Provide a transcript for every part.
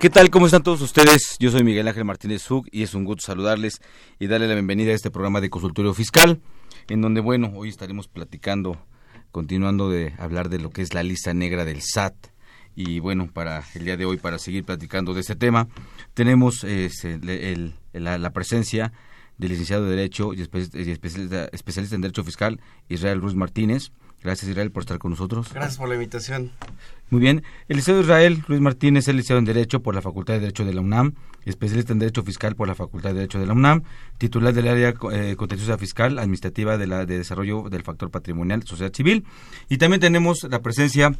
¿Qué tal? ¿Cómo están todos ustedes? Yo soy Miguel Ángel Martínez Zug y es un gusto saludarles y darle la bienvenida a este programa de consultorio fiscal, en donde, bueno, hoy estaremos platicando, continuando de hablar de lo que es la lista negra del SAT. Y bueno, para el día de hoy, para seguir platicando de este tema, tenemos el- la, presencia del licenciado de Derecho y especialista, especialista en Derecho Fiscal, Israel Ruiz Martínez. Gracias, Israel, por estar con nosotros. Gracias por la invitación. Muy bien. El licenciado Israel Luis Martínez es licenciado en Derecho por la Facultad de Derecho de la UNAM, especialista en Derecho Fiscal por la Facultad de Derecho de la UNAM, titular del área eh, contenciosa fiscal administrativa de la de desarrollo del factor patrimonial sociedad civil y también tenemos la presencia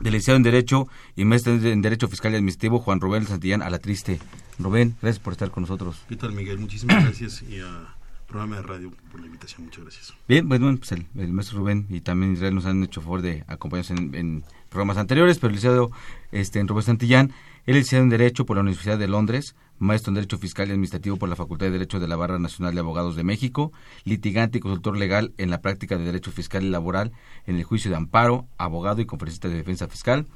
del licenciado en Derecho y maestro en Derecho Fiscal y Administrativo Juan Rubén Santillán a la triste. Rubén, gracias por estar con nosotros. ¿Qué tal, Miguel? Muchísimas gracias y a programa de radio por la invitación. Muchas gracias. Bien, pues, bueno, pues el, maestro Rubén y también Israel nos han hecho favor de acompañarnos en, en programas anteriores, pero el licenciado este, en Rubén Santillán, él es licenciado en Derecho por la Universidad de Londres, maestro en Derecho Fiscal y Administrativo por la Facultad de Derecho de la Barra Nacional de Abogados de México, litigante y consultor legal en la práctica de Derecho Fiscal y Laboral en el juicio de amparo, abogado y conferencista de defensa fiscal.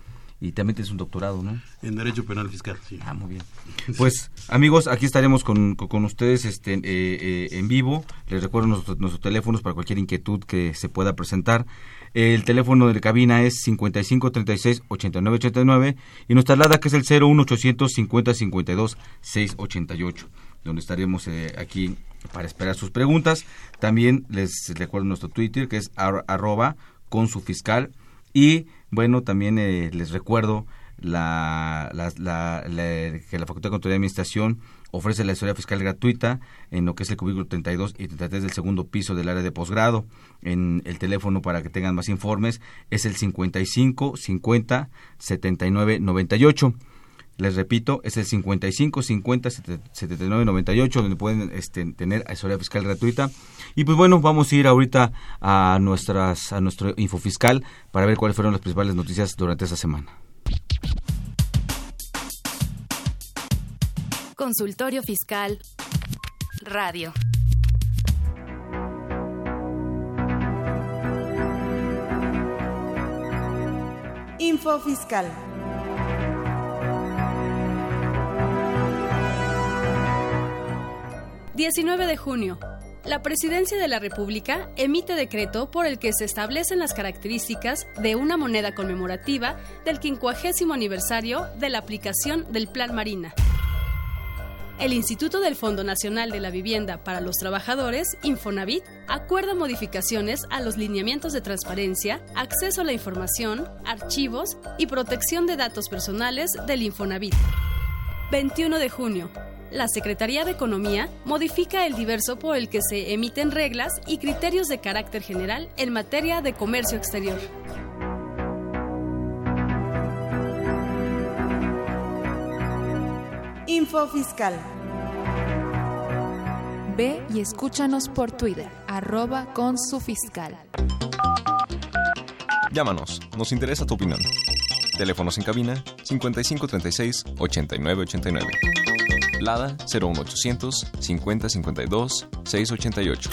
Y también tienes un doctorado, ¿no? En Derecho Penal Fiscal, sí. Ah, muy bien. Pues, amigos, aquí estaremos con, con- ustedes este, eh, eh, en vivo. Les recuerdo nuestros, nuestros teléfonos para cualquier inquietud que se pueda presentar. El teléfono de cabina es 5536-8989 y nuestra alada que es el 01800 50 52 688 donde estaremos eh, aquí para esperar sus preguntas. También les recuerdo nuestro Twitter que es ar- arroba con su fiscal y bueno, también eh, les recuerdo la, que la Facultad de Contaduría y Administración ofrece la historia fiscal gratuita en lo que es el cubículo 32 y 33 del segundo piso del área de posgrado. En el teléfono para que tengan más informes es el 55 50 79 98. Les repito, es el 55 50 79 98 donde pueden este, tener asesoría fiscal gratuita. Y pues bueno, vamos a ir ahorita a nuestras a nuestro info fiscal para ver cuáles fueron las principales noticias durante esta semana. Consultorio Fiscal. Radio. Info Fiscal. ...19 de junio... La Presidencia de la República emite decreto por el que se establecen las características de una moneda conmemorativa del quincuagésimo aniversario de la aplicación del Plan Marina. El Instituto del Fondo Nacional de la Vivienda para los Trabajadores, Infonavit, acuerda modificaciones a los lineamientos de transparencia, acceso a la información, archivos y protección de datos personales del Infonavit. 21 de junio. La Secretaría de Economía modifica el diverso por el que se emiten reglas y criterios de carácter general en materia de comercio exterior. Info Fiscal. Ve y escúchanos por Twitter, arroba con su fiscal. Llámanos, nos interesa tu opinión. Teléfonos en cabina 5536 8989. Lada 01800 5052 688.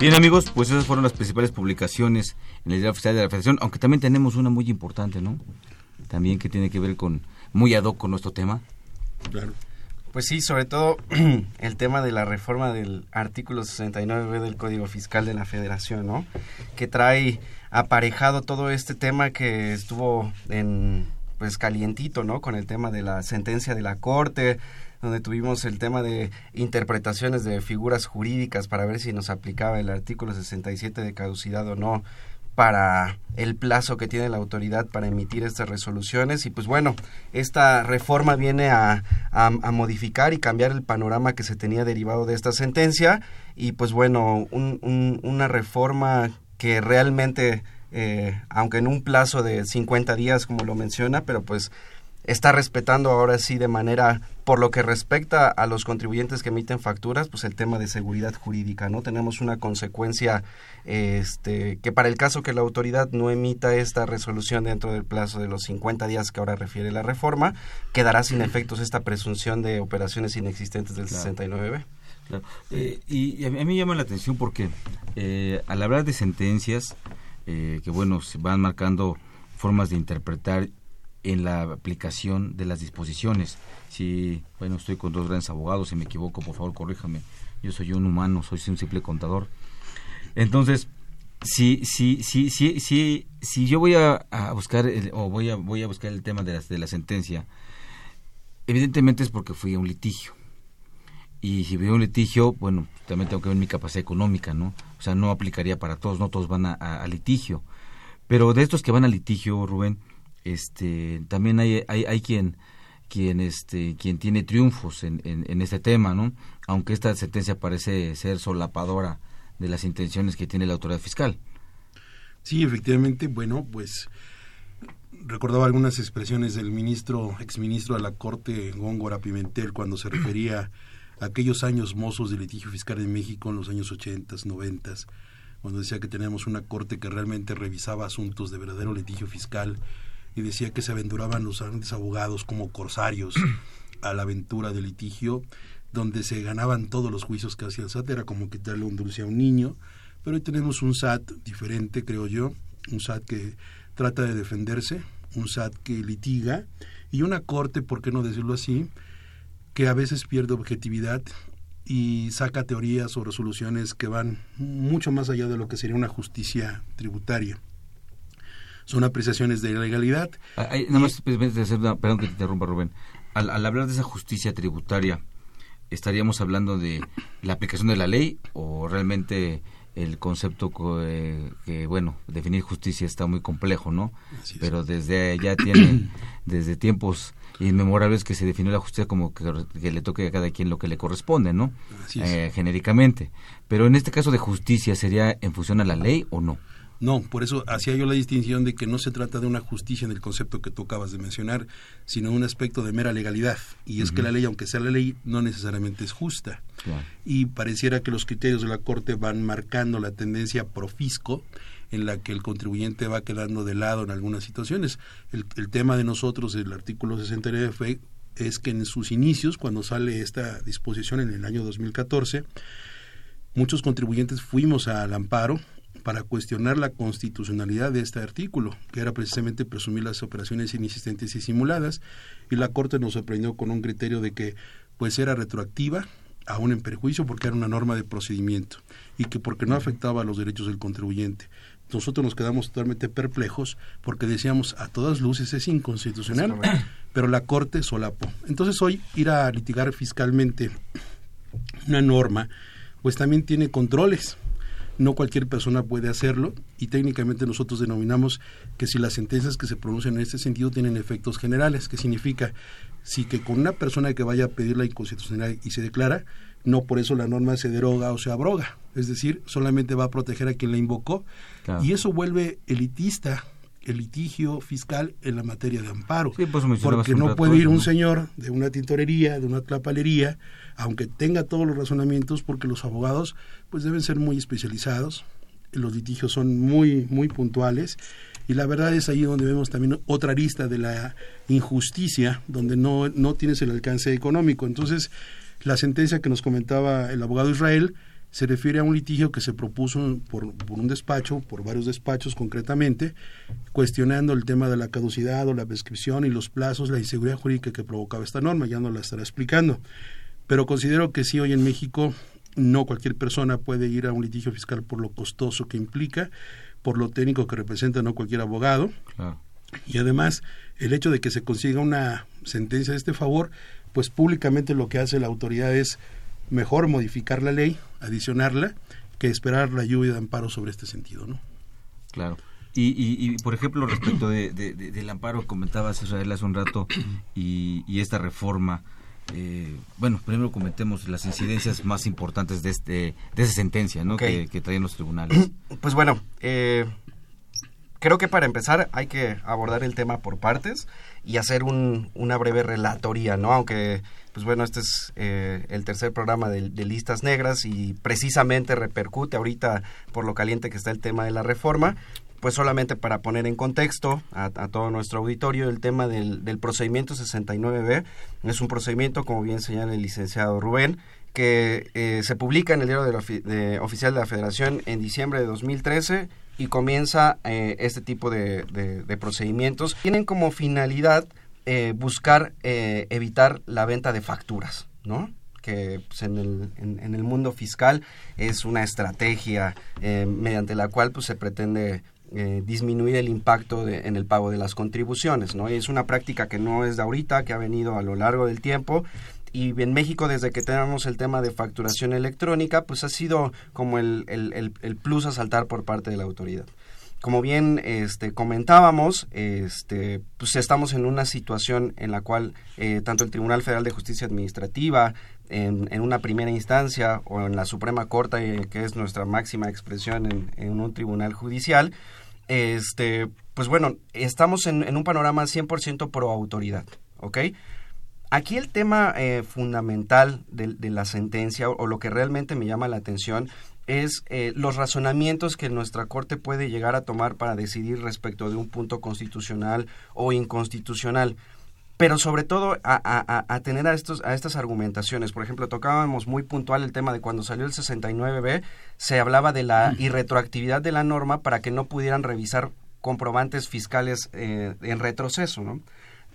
Bien amigos, pues esas fueron las principales publicaciones en el diario oficial de la Federación, aunque también tenemos una muy importante, ¿no? También que tiene que ver con, muy ad hoc con nuestro tema. Claro. Pues sí, sobre todo el tema de la reforma del artículo 69b del Código Fiscal de la Federación, ¿no? Que trae aparejado todo este tema que estuvo en pues calientito, ¿no? Con el tema de la sentencia de la Corte, donde tuvimos el tema de interpretaciones de figuras jurídicas para ver si nos aplicaba el artículo 67 de caducidad o no para el plazo que tiene la autoridad para emitir estas resoluciones y pues bueno, esta reforma viene a, a, modificar y cambiar el panorama que se tenía derivado de esta sentencia y pues bueno, un, una reforma que realmente, eh, aunque en un plazo de 50 días como lo menciona, pero pues está respetando ahora sí de manera, por lo que respecta a los contribuyentes que emiten facturas, pues el tema de seguridad jurídica, ¿no? Tenemos una consecuencia este, que para el caso que la autoridad no emita esta resolución dentro del plazo de los 50 días que ahora refiere la reforma, quedará sin efectos esta presunción de operaciones inexistentes del 69B. Eh, y, a mí me llama la atención porque eh, al hablar de sentencias, eh, que bueno, se van marcando formas de interpretar en la aplicación de las disposiciones. Si, bueno, estoy con dos grandes abogados, si me equivoco, por favor, corríjame. Yo soy un humano, soy un simple contador. Entonces, si, si, si, si, si, si yo voy a, buscar o voy a, voy a buscar el tema de la, de la sentencia, evidentemente es porque fui a un litigio. Y si veo un litigio, bueno, también tengo que ver mi capacidad económica, ¿no? O sea, no aplicaría para todos, no todos van a litigio. Pero de estos que van a litigio, Rubén, este también hay, hay, hay quien quien este quien tiene triunfos en, en, este tema no aunque esta sentencia parece ser solapadora de las intenciones que tiene la autoridad fiscal sí efectivamente bueno pues recordaba algunas expresiones del ministro exministro de la corte Góngora Pimentel cuando se refería a aquellos años mozos de litigio fiscal en México en los años 80, 90 cuando decía que teníamos una corte que realmente revisaba asuntos de verdadero litigio fiscal y decía que se aventuraban los grandes abogados como corsarios a la aventura del litigio, donde se ganaban todos los juicios que hacía el SAT, era como quitarle un dulce a un niño, pero hoy tenemos un SAT diferente, creo yo, un SAT que trata de defenderse, un SAT que litiga y una corte, por qué no decirlo así, que a veces pierde objetividad y saca teorías o resoluciones que van mucho más allá de lo que sería una justicia tributaria son apreciaciones de legalidad. Ah, nada más, pues, perdón que te interrumpa, Rubén. Al, hablar de esa justicia tributaria, ¿estaríamos hablando de la aplicación de la ley o realmente el concepto eh, que, bueno, definir justicia está muy complejo, ¿no? Pero desde ya tiene, desde tiempos inmemorables que se definió la justicia como que, le toque a cada quien lo que le corresponde, ¿no? Eh, genéricamente. Pero en este caso de justicia, ¿sería en función a la ley o no? No, por eso hacía yo la distinción de que no se trata de una justicia en el concepto que tú acabas de mencionar, sino un aspecto de mera legalidad. Y es que la ley, aunque sea la ley, no necesariamente es justa. Y pareciera que los criterios de la Corte van marcando la tendencia profisco en la que el contribuyente va quedando de lado en algunas situaciones. El, el tema de nosotros, el artículo 69 fue, es que en sus inicios, cuando sale esta disposición en el año 2014, muchos contribuyentes fuimos al amparo para cuestionar la constitucionalidad de este artículo, que era precisamente presumir las operaciones inexistentes y simuladas, y la Corte nos sorprendió con un criterio de que pues era retroactiva, aún en perjuicio, porque era una norma de procedimiento, y que porque no afectaba a los derechos del contribuyente. Nosotros nos quedamos totalmente perplejos porque decíamos a todas luces es inconstitucional, pero la Corte solapó. Entonces hoy ir a litigar fiscalmente una norma, pues también tiene controles no cualquier persona puede hacerlo y técnicamente nosotros denominamos que si las sentencias que se pronuncian en este sentido tienen efectos generales, que significa si que con una persona que vaya a pedir la inconstitucionalidad y se declara, no por eso la norma se deroga o se abroga, es decir, solamente va a proteger a quien la invocó. Y eso vuelve elitista el litigio fiscal en la materia de amparo. Pues, porque no puede ir un señor de una tintorería, de una clapalería, aunque tenga todos los razonamientos, porque los abogados pues deben ser muy especializados, los litigios son muy, muy puntuales, y la verdad es ahí donde vemos también otra arista de la injusticia, donde no, no tienes el alcance económico. Entonces, la sentencia que nos comentaba el abogado Israel, se refiere a un litigio que se propuso por, por, un despacho, por varios despachos concretamente, cuestionando el tema de la caducidad o la prescripción y los plazos, la inseguridad jurídica que provocaba esta norma, ya no la estará explicando. Pero considero que sí, hoy en México no cualquier persona puede ir a un litigio fiscal por lo costoso que implica, por lo técnico que representa no cualquier abogado. Y además, el hecho de que se consiga una sentencia de este favor, pues públicamente lo que hace la autoridad es mejor modificar la ley, adicionarla, que esperar la lluvia de amparo sobre este sentido, ¿no? Claro. Y, y, por ejemplo, respecto de, del amparo, comentabas Israel hace un rato, y, y esta reforma, eh, bueno, primero comentemos las incidencias más importantes de, este, de esa sentencia ¿no? que, que traen los tribunales. Pues bueno, eh, creo que para empezar hay que abordar el tema por partes y hacer un, una breve relatoría, ¿no? Aunque, pues bueno, este es eh, el tercer programa de, Listas Negras y precisamente repercute ahorita por lo caliente que está el tema de la reforma, pues solamente para poner en contexto a, todo nuestro auditorio, el tema del, del procedimiento 69B es un procedimiento, como bien señala el licenciado Rubén, que eh, se publica en el diario de oficial de la Federación en diciembre de 2013 y comienza eh, este tipo de, procedimientos. Tienen como finalidad eh, buscar evitar la venta de facturas, ¿no? que pues, en, el, en, el mundo fiscal es una estrategia mediante la cual pues, se pretende disminuir el impacto en el pago de las contribuciones. ¿no? Es una práctica que no es de ahorita, que ha venido a lo largo del tiempo y en México desde que tenemos el tema de facturación electrónica, pues ha sido como el, el, el, plus a saltar por parte de la autoridad. Como bien este, comentábamos, este, pues estamos en una situación en la cual eh, tanto el Tribunal Federal de Justicia Administrativa, en, en, una primera instancia o en la Suprema Corte, que es nuestra máxima expresión en, en un tribunal judicial, este, pues bueno, estamos en, en un panorama 100% pro autoridad, ¿ok? Aquí el tema eh, fundamental de, la sentencia o, lo que realmente me llama la atención es eh, los razonamientos que nuestra Corte puede llegar a tomar para decidir respecto de un punto constitucional o inconstitucional pero sobre todo a, tener a, estos, a estas argumentaciones. Por ejemplo, tocábamos muy puntual el tema de cuando salió el 69B, se hablaba de la irretroactividad de la norma para que no pudieran revisar comprobantes fiscales eh, en retroceso, ¿no?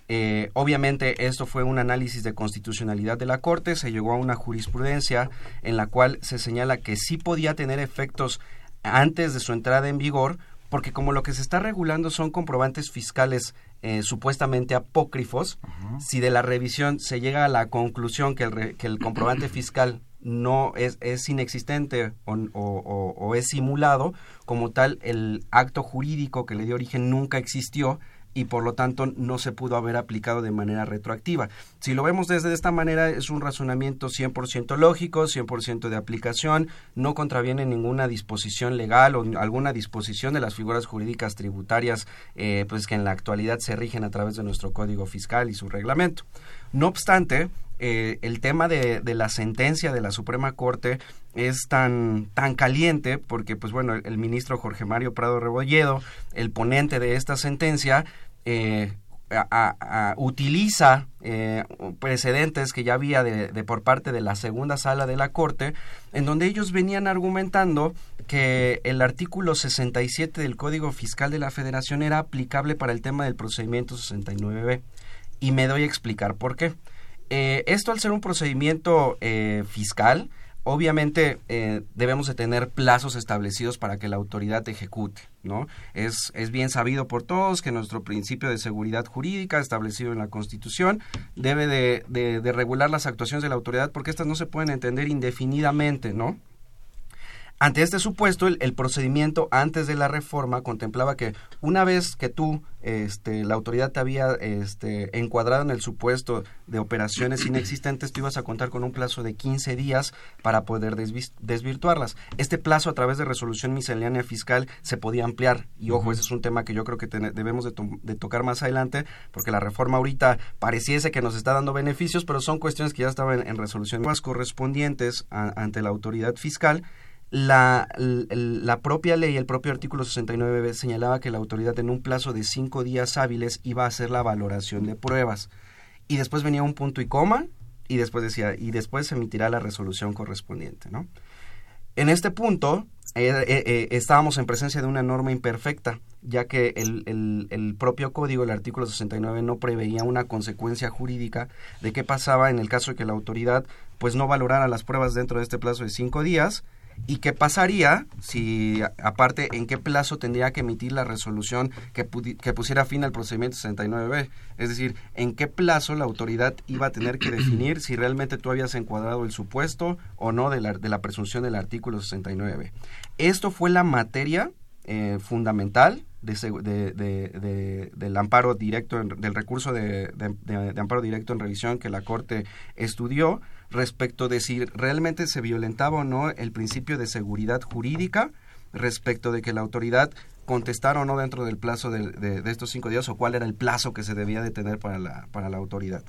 Eh, obviamente esto fue un análisis de constitucionalidad de la Corte, se llegó a una jurisprudencia en la cual se señala que sí podía tener efectos antes de su entrada en vigor, porque como lo que se está regulando son comprobantes fiscales eh, supuestamente apócrifos, si de la revisión se llega a la conclusión que el, que el comprobante fiscal no es, es inexistente o, o, es simulado, como tal el acto jurídico que le dio origen nunca existió, y por lo tanto no se pudo haber aplicado de manera retroactiva. Si lo vemos desde esta manera es un razonamiento 100% lógico, 100% de aplicación, no contraviene ninguna disposición legal o alguna disposición de las figuras jurídicas tributarias eh, pues que en la actualidad se rigen a través de nuestro Código Fiscal y su reglamento. No obstante, eh, el tema de, de, la sentencia de la Suprema Corte es tan, tan caliente porque, pues bueno, el, ministro Jorge Mario Prado Rebolledo, el ponente de esta sentencia, eh, utiliza eh, precedentes que ya había de, por parte de la segunda sala de la Corte, en donde ellos venían argumentando que el artículo 67 del Código Fiscal de la Federación era aplicable para el tema del procedimiento 69B. Y me doy a explicar por qué. Eh, esto al ser un procedimiento fiscal, obviamente eh, debemos de tener plazos establecidos para que la autoridad ejecute, ¿no? Es, es bien sabido por todos que nuestro principio de seguridad jurídica establecido en la Constitución debe de, de regular las actuaciones de la autoridad porque estas no se pueden entender indefinidamente, ¿no? Ante este supuesto, el, procedimiento antes de la reforma contemplaba que una vez que tú, este, la autoridad te había este, encuadrado en el supuesto de operaciones inexistentes, tú ibas a contar con un plazo de 15 días para poder desvirtuarlas. Este plazo a través de resolución miscelánea fiscal se podía ampliar. Y ojo, ese es un tema que yo creo que debemos de, tocar más adelante, porque la reforma ahorita pareciese que nos está dando beneficios, pero son cuestiones que ya estaban en, resolución más correspondientes ante la autoridad fiscal la, la, propia ley, el propio artículo 69 señalaba que la autoridad en un plazo de cinco días hábiles iba a hacer la valoración de pruebas. Y después venía un punto y coma y después decía, y después se emitirá la resolución correspondiente, ¿no? En este punto eh, eh, eh, estábamos en presencia de una norma imperfecta, ya que el, el, el, propio código, el artículo 69, no preveía una consecuencia jurídica de qué pasaba en el caso de que la autoridad pues no valorara las pruebas dentro de este plazo de cinco días ¿Y qué pasaría si, aparte, en qué plazo tendría que emitir la resolución que, que pusiera fin al procedimiento 69B? Es decir, ¿en qué plazo la autoridad iba a tener que definir si realmente tú habías encuadrado el supuesto o no de la, de la presunción del artículo 69B? Esto fue la materia eh, fundamental de, del amparo directo, del recurso de, amparo directo en revisión que la Corte estudió respecto de si realmente se violentaba o no el principio de seguridad jurídica respecto de que la autoridad contestara o no dentro del plazo de, estos cinco días o cuál era el plazo que se debía de tener para la, para la autoridad.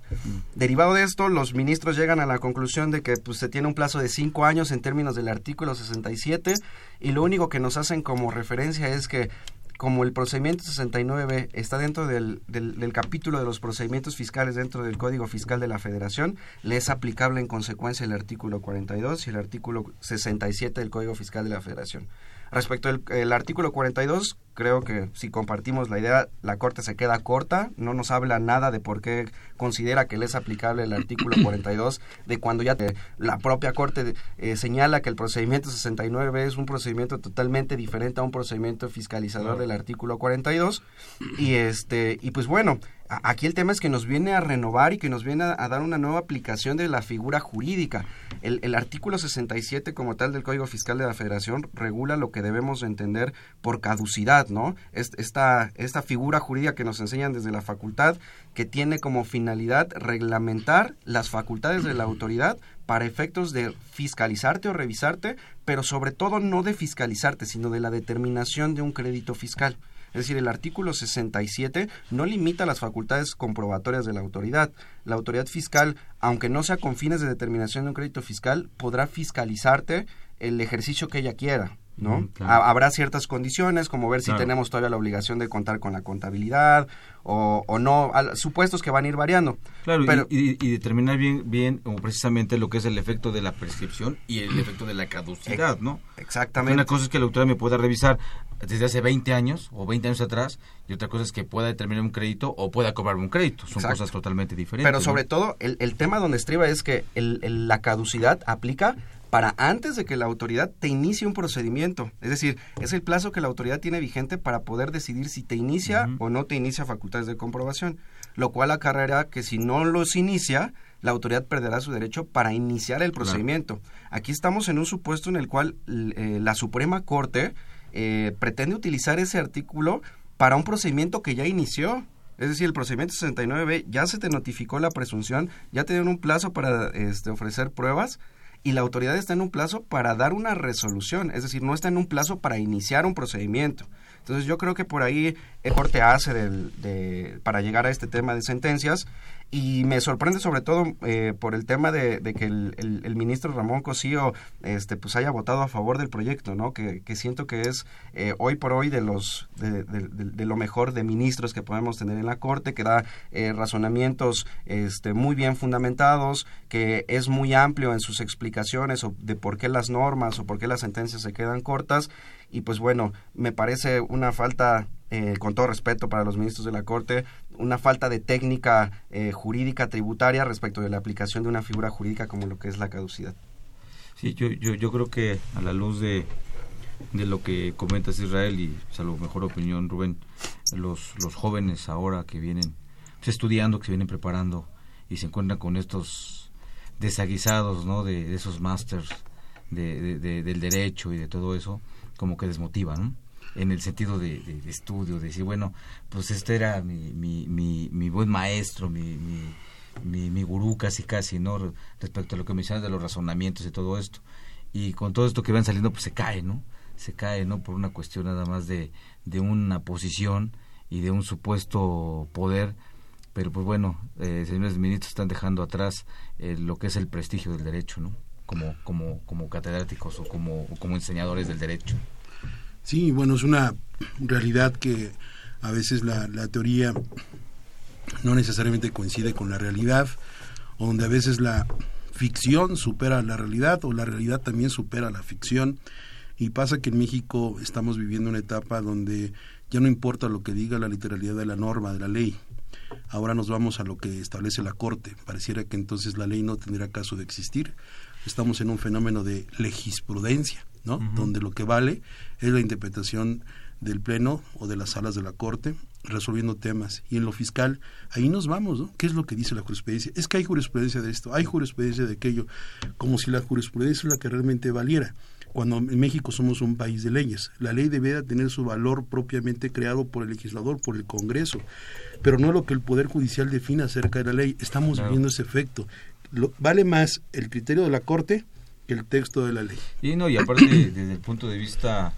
Derivado de esto, los ministros llegan a la conclusión de que pues, se tiene un plazo de cinco años en términos del artículo 67 y lo único que nos hacen como referencia es que como el procedimiento 69 está dentro del, del, capítulo de los procedimientos fiscales dentro del Código Fiscal de la Federación, le es aplicable en consecuencia el artículo 42 y el artículo 67 del Código Fiscal de la Federación. Respecto al artículo 42, creo que si compartimos la idea, la Corte se queda corta, no nos habla nada de por qué considera que le es aplicable el artículo 42, de cuando ya la propia Corte eh, señala que el procedimiento 69 es un procedimiento totalmente diferente a un procedimiento fiscalizador del artículo 42 y este y pues bueno, Aquí el tema es que nos viene a renovar y que nos viene a, dar una nueva aplicación de la figura jurídica. El, el, artículo 67 como tal del Código Fiscal de la Federación regula lo que debemos entender por caducidad, ¿no? Esta, esta figura jurídica que nos enseñan desde la facultad que tiene como finalidad reglamentar las facultades de la autoridad para efectos de fiscalizarte o revisarte, pero sobre todo no de fiscalizarte, sino de la determinación de un crédito fiscal. Es decir, el artículo 67 no limita las facultades comprobatorias de la autoridad. La autoridad fiscal, aunque no sea con fines de determinación de un crédito fiscal, podrá fiscalizarte el ejercicio que ella quiera. ¿No? Habrá ciertas condiciones, como ver si tenemos todavía la obligación de contar con la contabilidad o, o no, supuestos que van a ir variando. Claro, y, determinar bien, bien precisamente lo que es el efecto de la prescripción y el efecto de la caducidad, ¿no? Exactamente. una cosa es que la autoridad me pueda revisar desde hace 20 años o 20 años atrás y otra cosa es que pueda determinar un crédito o pueda cobrarme un crédito. Son cosas totalmente diferentes. Pero sobre todo, el, el, tema donde estriba es que el, la caducidad aplica para antes de que la autoridad te inicie un procedimiento. Es decir, es el plazo que la autoridad tiene vigente para poder decidir si te inicia o no te inicia facultades de comprobación, lo cual acarreará que si no los inicia, la autoridad perderá su derecho para iniciar el procedimiento. Aquí estamos en un supuesto en el cual eh, la Suprema Corte eh, pretende utilizar ese artículo para un procedimiento que ya inició. Es decir, el procedimiento 69B ya se te notificó la presunción, ya te dieron un plazo para este, ofrecer pruebas y la autoridad está en un plazo para dar una resolución, es decir, no está en un plazo para iniciar un procedimiento. Entonces yo creo que por ahí el corte hace de, para llegar a este tema de sentencias y me sorprende sobre todo eh, por el tema de, que el, ministro Ramón Cosío este, pues haya votado a favor del proyecto, ¿no? que, siento que es eh, hoy por hoy de, los, de, lo mejor de ministros que podemos tener en la Corte, que da eh, razonamientos este, muy bien fundamentados, que es muy amplio en sus explicaciones de por qué las normas o por qué las sentencias se quedan cortas y pues bueno, me parece una falta, eh, con todo respeto para los ministros de la Corte, una falta de técnica eh, jurídica tributaria respecto de la aplicación de una figura jurídica como lo que es la caducidad. Sí, yo, yo, yo creo que a la luz de, de lo que comentas Israel y salvo mejor opinión Rubén, los, los jóvenes ahora que vienen pues, estudiando, que se vienen preparando y se encuentran con estos desaguisados ¿no? de, esos másters de, del derecho y de todo eso, como que desmotiva, ¿no? En el sentido de, estudio, de decir, bueno, pues este era mi, mi, buen maestro, mi, mi, mi, gurú casi casi, ¿no? Respecto a lo que me mencionas de los razonamientos y todo esto. Y con todo esto que van saliendo, pues se cae, ¿no? Se cae, ¿no? Por una cuestión nada más de, de una posición y de un supuesto poder. Pero pues bueno, eh, señores ministros están dejando atrás eh, lo que es el prestigio del derecho, ¿no? como, como, como catedráticos o como, como enseñadores del derecho. Sí, bueno, es una realidad que a veces la, la teoría no necesariamente coincide con la realidad, donde a veces la ficción supera la realidad o la realidad también supera la ficción. Y pasa que en México estamos viviendo una etapa donde ya no importa lo que diga la literalidad de la norma, de la ley. Ahora nos vamos a lo que establece la Corte. Pareciera que entonces la ley no tendría caso de existir, estamos en un fenómeno de legisprudencia, ¿no? Donde lo que vale es la interpretación del Pleno o de las salas de la Corte resolviendo temas. Y en lo fiscal, ahí nos vamos, ¿no? ¿Qué es lo que dice la jurisprudencia? Es que hay jurisprudencia de esto, hay jurisprudencia de aquello, como si la jurisprudencia es la que realmente valiera. Cuando en México somos un país de leyes, la ley debe tener su valor propiamente creado por el legislador, por el Congreso, pero no lo que el Poder Judicial define acerca de la ley. Estamos viendo ese efecto. vale más el criterio de la Corte el texto de la ley. Y no, y aparte desde el punto de vista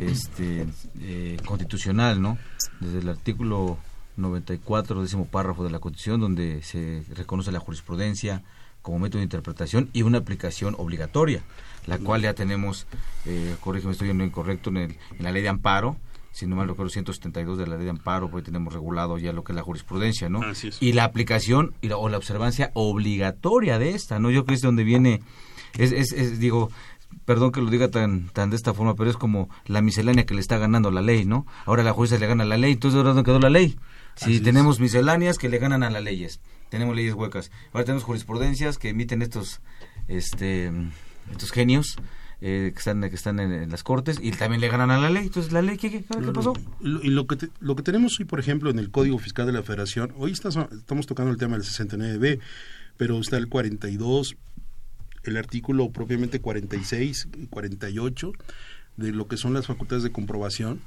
este eh, constitucional, ¿no? Desde el artículo 94, décimo párrafo de la Constitución, donde se reconoce la jurisprudencia como método de interpretación y una aplicación obligatoria, la cual ya tenemos, eh, corrígeme, estoy en lo incorrecto, en, el, en la ley de amparo, si no mal recuerdo, 172 de la ley de amparo, pues tenemos regulado ya lo que es la jurisprudencia, ¿no? Y la aplicación y o la observancia obligatoria de esta, ¿no? Yo creo que es donde viene, es, es, es digo, perdón que lo diga tan, tan de esta forma, pero es como la miscelánea que le está ganando la ley, ¿no? Ahora la jueza le gana la ley, entonces ¿dónde quedó la ley? Si tenemos misceláneas que le ganan a las leyes, tenemos leyes huecas, ahora tenemos jurisprudencias que emiten estos, este, estos genios, eh, que están que están en, las cortes y también le ganan a la ley. Entonces, ¿la ley qué, qué, pasó? y lo que, lo que tenemos hoy, por ejemplo, en el Código Fiscal de la Federación, hoy estamos tocando el tema del 69B, pero está el 42, el artículo propiamente 46 y 48 de lo que son las facultades de comprobación,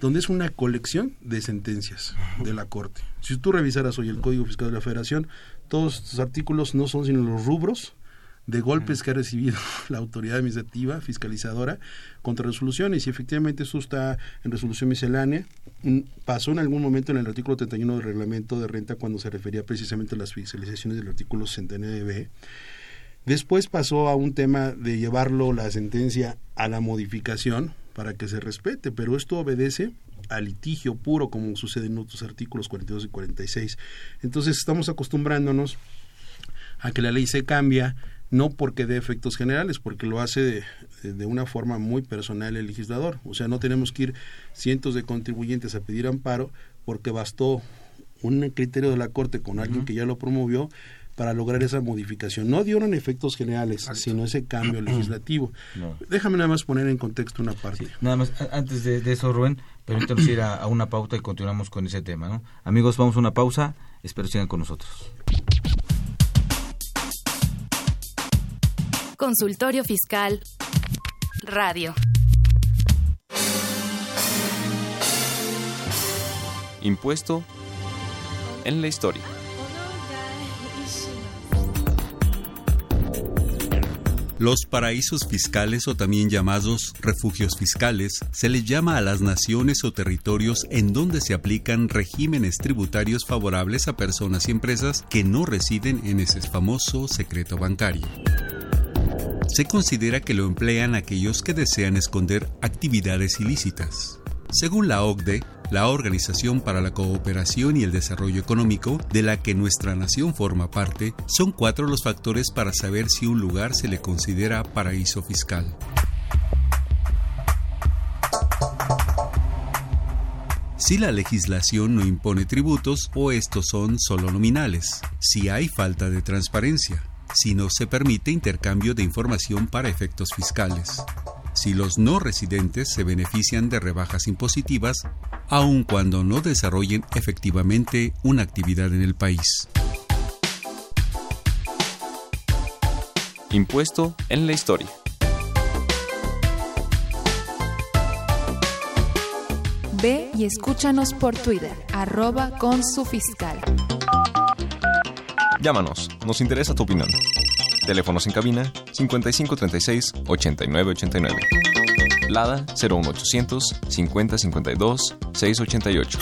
donde es una colección de sentencias de la Corte. Si tú revisaras hoy el Código Fiscal de la Federación, todos estos artículos no son sino los rubros de golpes que ha recibido la autoridad administrativa fiscalizadora contra resoluciones y efectivamente eso está en resolución miscelánea pasó en algún momento en el artículo 31 del reglamento de renta cuando se refería precisamente a las fiscalizaciones del artículo 69b Después pasó a un tema de llevarlo la sentencia a la modificación para que se respete, pero esto obedece al litigio puro como sucede en otros artículos 42 y 46. Entonces estamos acostumbrándonos a que la ley se cambia no porque dé efectos generales, porque lo hace de, de, una forma muy personal el legislador. O sea, no tenemos que ir cientos de contribuyentes a pedir amparo porque bastó un criterio de la Corte con alguien que ya lo promovió para lograr esa modificación. No dieron efectos generales, sino ese cambio legislativo. Déjame nada más poner en contexto una parte. nada más, antes de, eso, Rubén, permítanos ir a, una pauta y continuamos con ese tema. ¿no? Amigos, vamos a una pausa, espero sigan con nosotros. Consultorio Fiscal Radio. Impuesto en la historia. Los paraísos fiscales o también llamados refugios fiscales se les llama a las naciones o territorios en donde se aplican regímenes tributarios favorables a personas y empresas que no residen en ese famoso secreto bancario. Se considera que lo emplean aquellos que desean esconder actividades ilícitas. Según la OCDE, la Organización para la Cooperación y el Desarrollo Económico, de la que nuestra nación forma parte, son cuatro los factores para saber si un lugar se le considera paraíso fiscal. si la legislación no impone tributos o estos son solo nominales, si hay falta de transparencia, si no se permite intercambio de información para efectos fiscales, si los no residentes se benefician de rebajas impositivas, aun cuando no desarrollen efectivamente una actividad en el país. Impuesto en la historia. Ve y escúchanos por Twitter, arroba con su fiscal. Llámanos, nos interesa tu opinión. Teléfonos en cabina 5536 8989. Lada 01800 5052 688.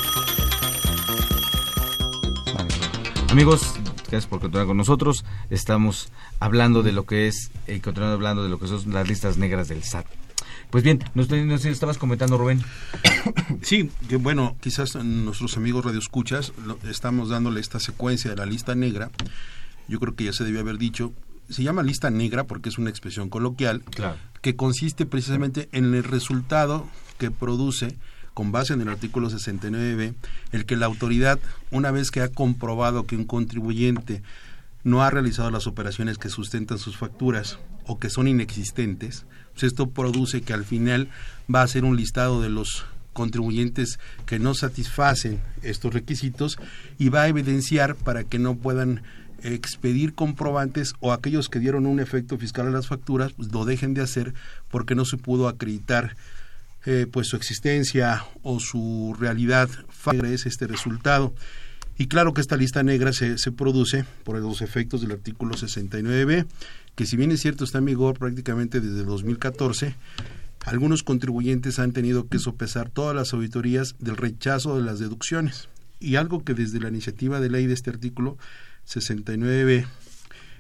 Amigos, gracias por continuar con nosotros. Estamos hablando de lo que es, y eh, continuando hablando de lo que son las listas negras del SAT. Pues bien, nos, nos estabas comentando, Rubén. Sí, que bueno, quizás nuestros amigos radioescuchas estamos dándole esta secuencia de la lista negra. Yo creo que ya se debió haber dicho, se llama lista negra porque es una expresión coloquial que consiste precisamente en el resultado que produce con base en el artículo 69b el que la autoridad una vez que ha comprobado que un contribuyente no ha realizado las operaciones que sustentan sus facturas o que son inexistentes, pues esto produce que al final va a ser un listado de los contribuyentes que no satisfacen estos requisitos y va a evidenciar para que no puedan expedir comprobantes o aquellos que dieron un efecto fiscal a las facturas pues lo dejen de hacer porque no se pudo acreditar eh, pues su existencia o su realidad. Es este resultado. Y claro que esta lista negra se, se produce por los efectos del artículo 69b que si bien es cierto está en vigor prácticamente desde 2014 algunos contribuyentes han tenido que sopesar todas las auditorías del rechazo de las deducciones. Y algo que desde la iniciativa de ley de este artículo 69b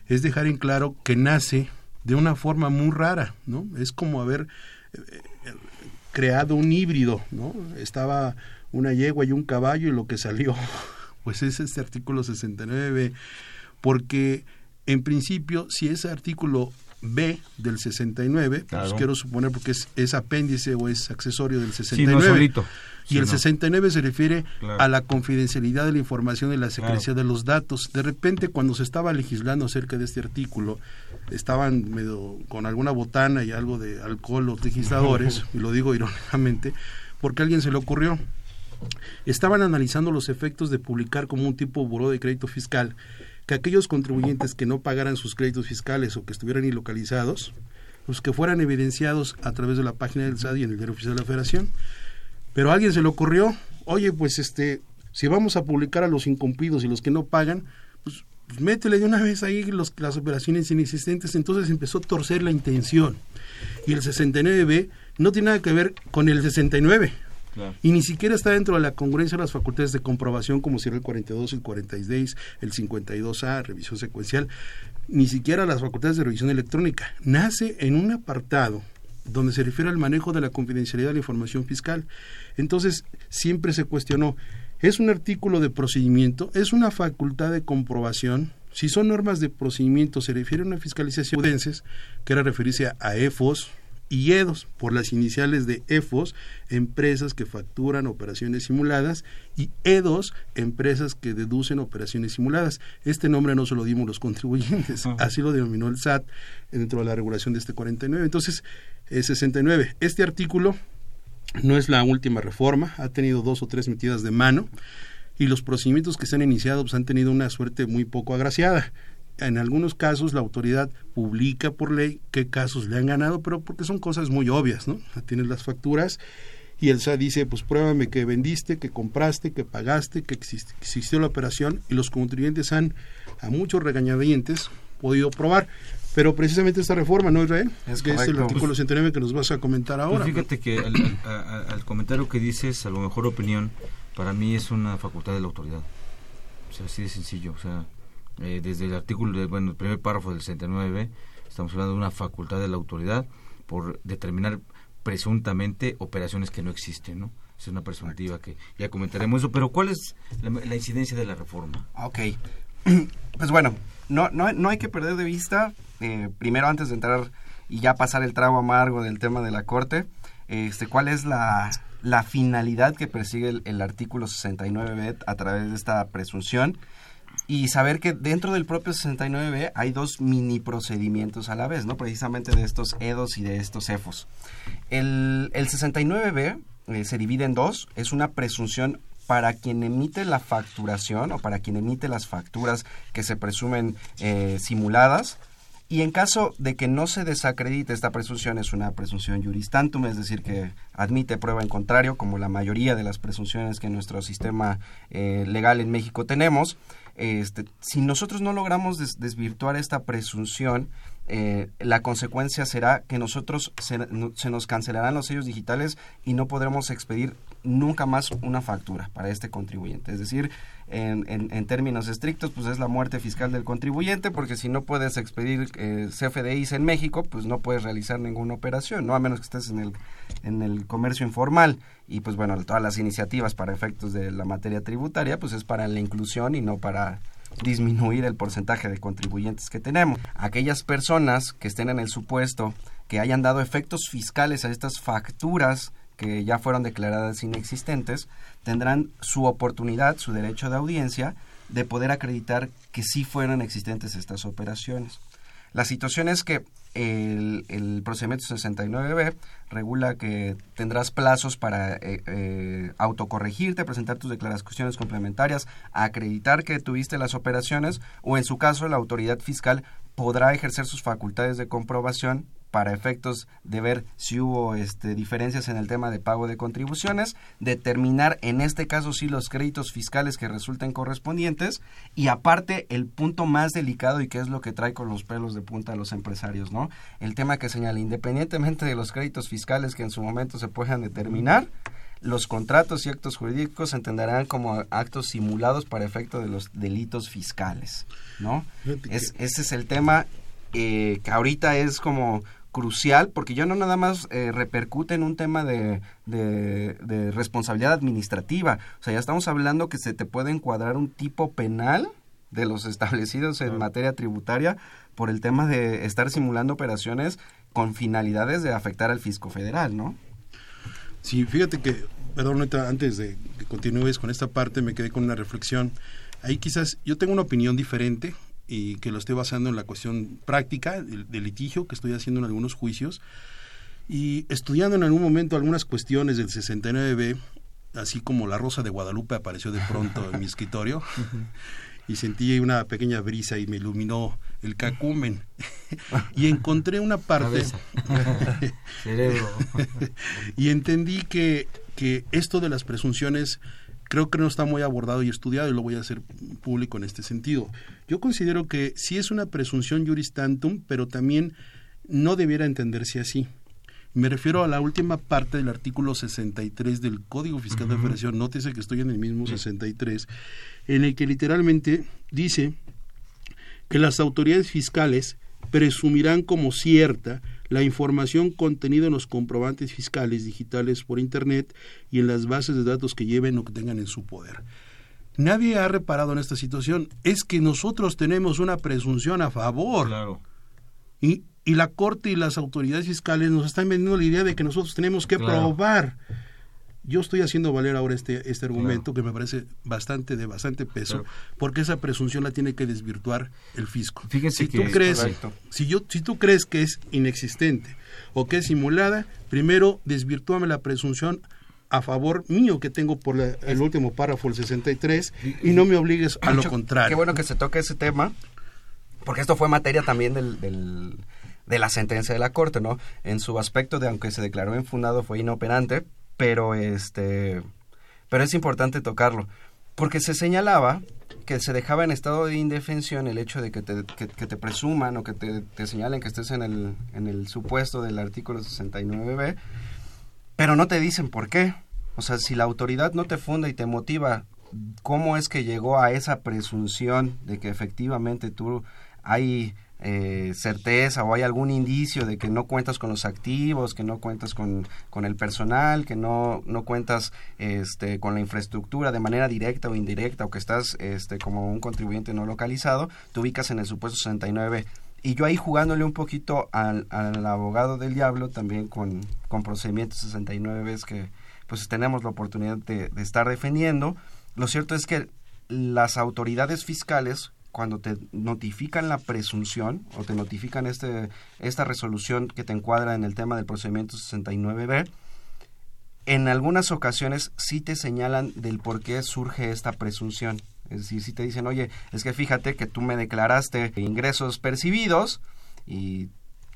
es dejar en claro que nace de una forma muy rara, ¿no? Es como haber eh, creado un híbrido, ¿no? Estaba una yegua y un caballo y lo que salió, pues es este artículo 69b, porque en principio, si ese artículo B del 69, pues quiero suponer porque es, apéndice o es accesorio del 69. y el 69 se refiere a la confidencialidad de la información y la secrecía de los datos. De repente, cuando se estaba legislando acerca de este artículo, estaban medio, con alguna botana y algo de alcohol los legisladores, y lo digo irónicamente, porque a alguien se le ocurrió. Estaban analizando los efectos de publicar como un tipo buró de crédito fiscal que aquellos contribuyentes que no pagaran sus créditos fiscales o que estuvieran ilocalizados, pues que fueran evidenciados a través de la página del SAD y en el diario oficial de la Federación. Pero a alguien se le ocurrió, oye, pues este, si vamos a publicar a los incumplidos y los que no pagan, pues, pues métele de una vez ahí los, las operaciones inexistentes. Entonces empezó a torcer la intención. Y el 69B no tiene nada que ver con el 69. Y ni siquiera está dentro de la congruencia de las facultades de comprobación como si era el 42, el 46, el 52A, revisión secuencial, ni siquiera las facultades de revisión electrónica. Nace en un apartado donde se refiere al manejo de la confidencialidad de la información fiscal. Entonces, siempre se cuestionó, ¿es un artículo de procedimiento? ¿Es una facultad de comprobación? Si son normas de procedimiento, se refiere a una fiscalización que era referirse a EFOS, y EDOS, por las iniciales de EFOS, empresas que facturan operaciones simuladas, y EDOS, empresas que deducen operaciones simuladas. Este nombre no se lo dimos los contribuyentes, así lo denominó el SAT dentro de la regulación de este 49. Entonces, 69. Este artículo no es la última reforma, ha tenido dos o tres metidas de mano y los procedimientos que se han iniciado pues, han tenido una suerte muy poco agraciada en algunos casos la autoridad publica por ley qué casos le han ganado, pero porque son cosas muy obvias, ¿no? Tienes las facturas y el SAT dice, pues pruébame que vendiste, que compraste, que pagaste, que existió la operación y los contribuyentes han, a muchos regañadientes, podido probar. Pero precisamente esta reforma, ¿no, Israel? Es, que es el artículo 69 que nos vas a comentar pues ahora. fíjate que al, comentario que dices, a lo mejor opinión, para mí es una facultad de la autoridad. O sea, así de sencillo. O sea, eh, desde el artículo, bueno, el primer párrafo del 69, estamos hablando de una facultad de la autoridad por determinar presuntamente operaciones que no existen, ¿no? Es una presuntiva que ya comentaremos eso, pero ¿cuál es la, incidencia de la reforma? Ok, pues bueno, no, no, no hay que perder de vista, eh, primero antes de entrar y ya pasar el trago amargo del tema de la Corte, este, cuál es la, la finalidad que persigue el, el artículo 69b a través de esta presunción y saber que dentro del propio 69B hay dos mini procedimientos a la vez, ¿no? Precisamente de estos EDOS y de estos EFOS. El, el 69B eh, se divide en dos, es una presunción para quien emite la facturación o para quien emite las facturas que se presumen eh, simuladas, y en caso de que no se desacredite esta presunción, es una presunción juris tantum, es decir, que admite prueba en contrario, como la mayoría de las presunciones que en nuestro sistema eh, legal en México tenemos. Este, si nosotros no logramos desvirtuar esta presunción, eh, la consecuencia será que nosotros se, nos cancelarán los sellos digitales y no podremos expedir nunca más una factura para este contribuyente. Es decir, en, en, términos estrictos, pues es la muerte fiscal del contribuyente, porque si no puedes expedir eh, CFDIs en México, pues no puedes realizar ninguna operación, ¿no? A menos que estés en el, en el comercio informal. Y pues bueno, todas las iniciativas para efectos de la materia tributaria, pues es para la inclusión y no para disminuir el porcentaje de contribuyentes que tenemos. Aquellas personas que estén en el supuesto que hayan dado efectos fiscales a estas facturas que ya fueron declaradas inexistentes, tendrán su oportunidad, su derecho de audiencia, de poder acreditar que sí fueron existentes estas operaciones. La situación es que el, procedimiento 69B regula que tendrás plazos para eh, eh, autocorregirte, presentar tus declaraciones complementarias, acreditar que tuviste las operaciones o en su caso la autoridad fiscal podrá ejercer sus facultades de comprobación para efectos de ver si hubo este, diferencias en el tema de pago de contribuciones, determinar en este caso si los créditos fiscales que resulten correspondientes y aparte el punto más delicado y que es lo que trae con los pelos de punta a los empresarios, ¿no? El tema que señala, independientemente de los créditos fiscales que en su momento se puedan determinar, los contratos y actos jurídicos se entenderán como actos simulados para efecto de los delitos fiscales, ¿no? Es, ese es el tema eh, que ahorita es como crucial porque yo no nada más eh, repercute en un tema de, de, responsabilidad administrativa. O sea, ya estamos hablando que se te puede encuadrar un tipo penal de los establecidos en materia tributaria por el tema de estar simulando operaciones con finalidades de afectar al fisco federal, ¿no? Sí, fíjate que, perdón, antes de que continúes con esta parte, me quedé con una reflexión. Ahí quizás yo tengo una opinión diferente y que lo estoy basando en la cuestión práctica del, litigio que estoy haciendo en algunos juicios y estudiando en algún momento algunas cuestiones del 69B, así como la rosa de Guadalupe apareció de pronto en mi escritorio y sentí una pequeña brisa y me iluminó el cacumen y encontré una parte y entendí que, que esto de las presunciones creo que no está muy abordado y estudiado y lo voy a hacer público en este sentido. Yo considero que sí es una presunción juris tantum, pero también no debiera entenderse así. Me refiero a la última parte del artículo 63 del Código Fiscal de Operación, nótese que estoy en el mismo 63, en el que literalmente dice que las autoridades fiscales presumirán como cierta la información contenida en los comprobantes fiscales digitales por Internet y en las bases de datos que lleven o que tengan en su poder. Nadie ha reparado en esta situación. Es que nosotros tenemos una presunción a favor. Claro. Y, y la Corte y las autoridades fiscales nos están vendiendo la idea de que nosotros tenemos que probar. Yo estoy haciendo valer ahora este, este argumento que me parece bastante de bastante peso, porque esa presunción la tiene que desvirtuar el fisco. Fíjense si tú crees, si yo, si tú crees que es inexistente o que es simulada, primero desvirtúame la presunción a favor mío que tengo por el último párrafo, el 63, y, no me obligues a lo contrario. Qué bueno que se toque ese tema, porque esto fue materia también del, del, de la sentencia de la Corte, ¿no? En su aspecto de, aunque se declaró infundado, fue inoperante, pero este pero es importante tocarlo porque se señalaba que se dejaba en estado de indefensión el hecho de que te, que, te presuman o que te, te, señalen que estés en el, en el supuesto del artículo 69b, pero no te dicen por qué. O sea, si la autoridad no te funda y te motiva, ¿cómo es que llegó a esa presunción de que efectivamente tú hay eh, certeza o hay algún indicio de que no cuentas con los activos, que no cuentas con, con el personal, que no, no cuentas este, con la infraestructura de manera directa o indirecta o que estás este, como un contribuyente no localizado, te ubicas en el supuesto 69 y yo ahí jugándole un poquito al, al abogado del diablo también con, con procedimientos 69 es que pues tenemos la oportunidad de, de estar defendiendo. Lo cierto es que las autoridades fiscales cuando te notifican la presunción o te notifican este, esta resolución que te encuadra en el tema del procedimiento 69B, en algunas ocasiones sí te señalan del por qué surge esta presunción. Es decir, si te dicen, oye, es que fíjate que tú me declaraste ingresos percibidos y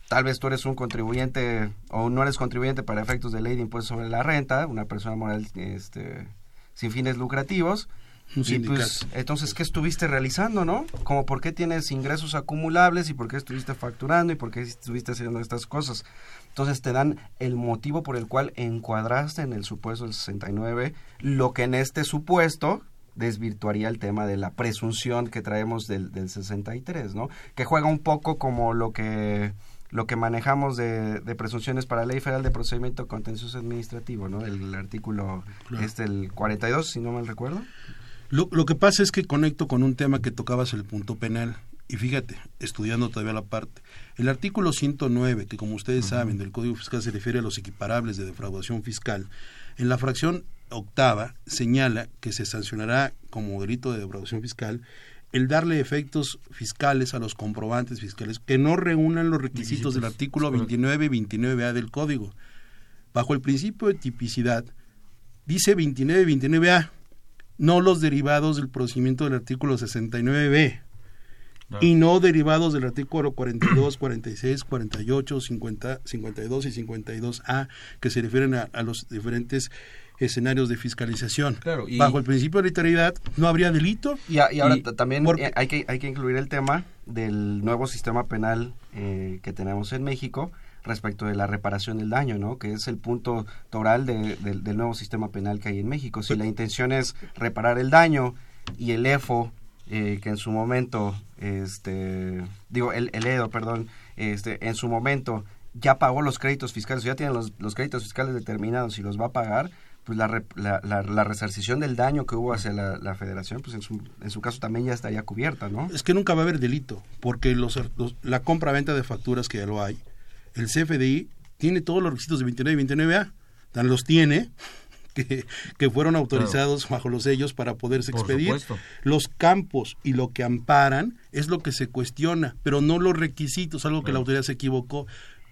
tal vez tú eres un contribuyente o no eres contribuyente para efectos de ley de impuestos sobre la renta, una persona moral este, sin fines lucrativos, y pues, entonces, ¿qué estuviste realizando, no? Como por qué tienes ingresos acumulables y por qué estuviste facturando y por qué estuviste haciendo estas cosas. Entonces te dan el motivo por el cual encuadraste en el supuesto del 69, lo que en este supuesto desvirtuaría el tema de la presunción que traemos del, del 63, ¿no? Que juega un poco como lo que lo que manejamos de, presunciones para la Ley Federal de Procedimiento Contencioso Administrativo, ¿no? El, artículo este el 42, si no mal recuerdo. Lo, lo que pasa es que conecto con un tema que tocabas el punto penal. Y fíjate, estudiando todavía la parte, el artículo 109, que como ustedes saben del Código Fiscal se refiere a los equiparables de defraudación fiscal, en la fracción octava señala que se sancionará como delito de defraudación fiscal el darle efectos fiscales a los comprobantes fiscales que no reúnan los requisitos del artículo 29 y 29A del Código. Bajo el principio de tipicidad, dice 29 y 29A, no los derivados del procedimiento del artículo 69B y no derivados del artículo 42, 46, 48, 50, 52 y 52A que se refieren a, a los diferentes escenarios de fiscalización. Claro, y- Bajo el principio de literalidad no habría delito. Y, a- y ahora Y- también eh, hay, que, hay que incluir el tema del nuevo sistema penal eh, que tenemos en México respecto de la reparación del daño, ¿no? Que es el punto toral de- del- del nuevo sistema penal que hay en México. Si la intención es reparar el daño y el EFO, eh, que en su momento, este, digo, el, el EDO, perdón, este, en su momento ya pagó los créditos fiscales, ya tiene los, los créditos fiscales determinados y los va a pagar, pues la, la, la, la resarcición del daño que hubo hacia la, la federación, pues en su, en su caso también ya estaría cubierta, ¿no? Es que nunca va a haber delito, porque los, los- la compra-venta de facturas que ya lo hay, el CFDI tiene todos los requisitos de 29 y 29A, tan los tiene que, que fueron autorizados bajo los sellos para poderse Por expedir. supuesto. Los campos y lo que amparan es lo que se cuestiona, pero no los requisitos, algo que la autoridad se equivocó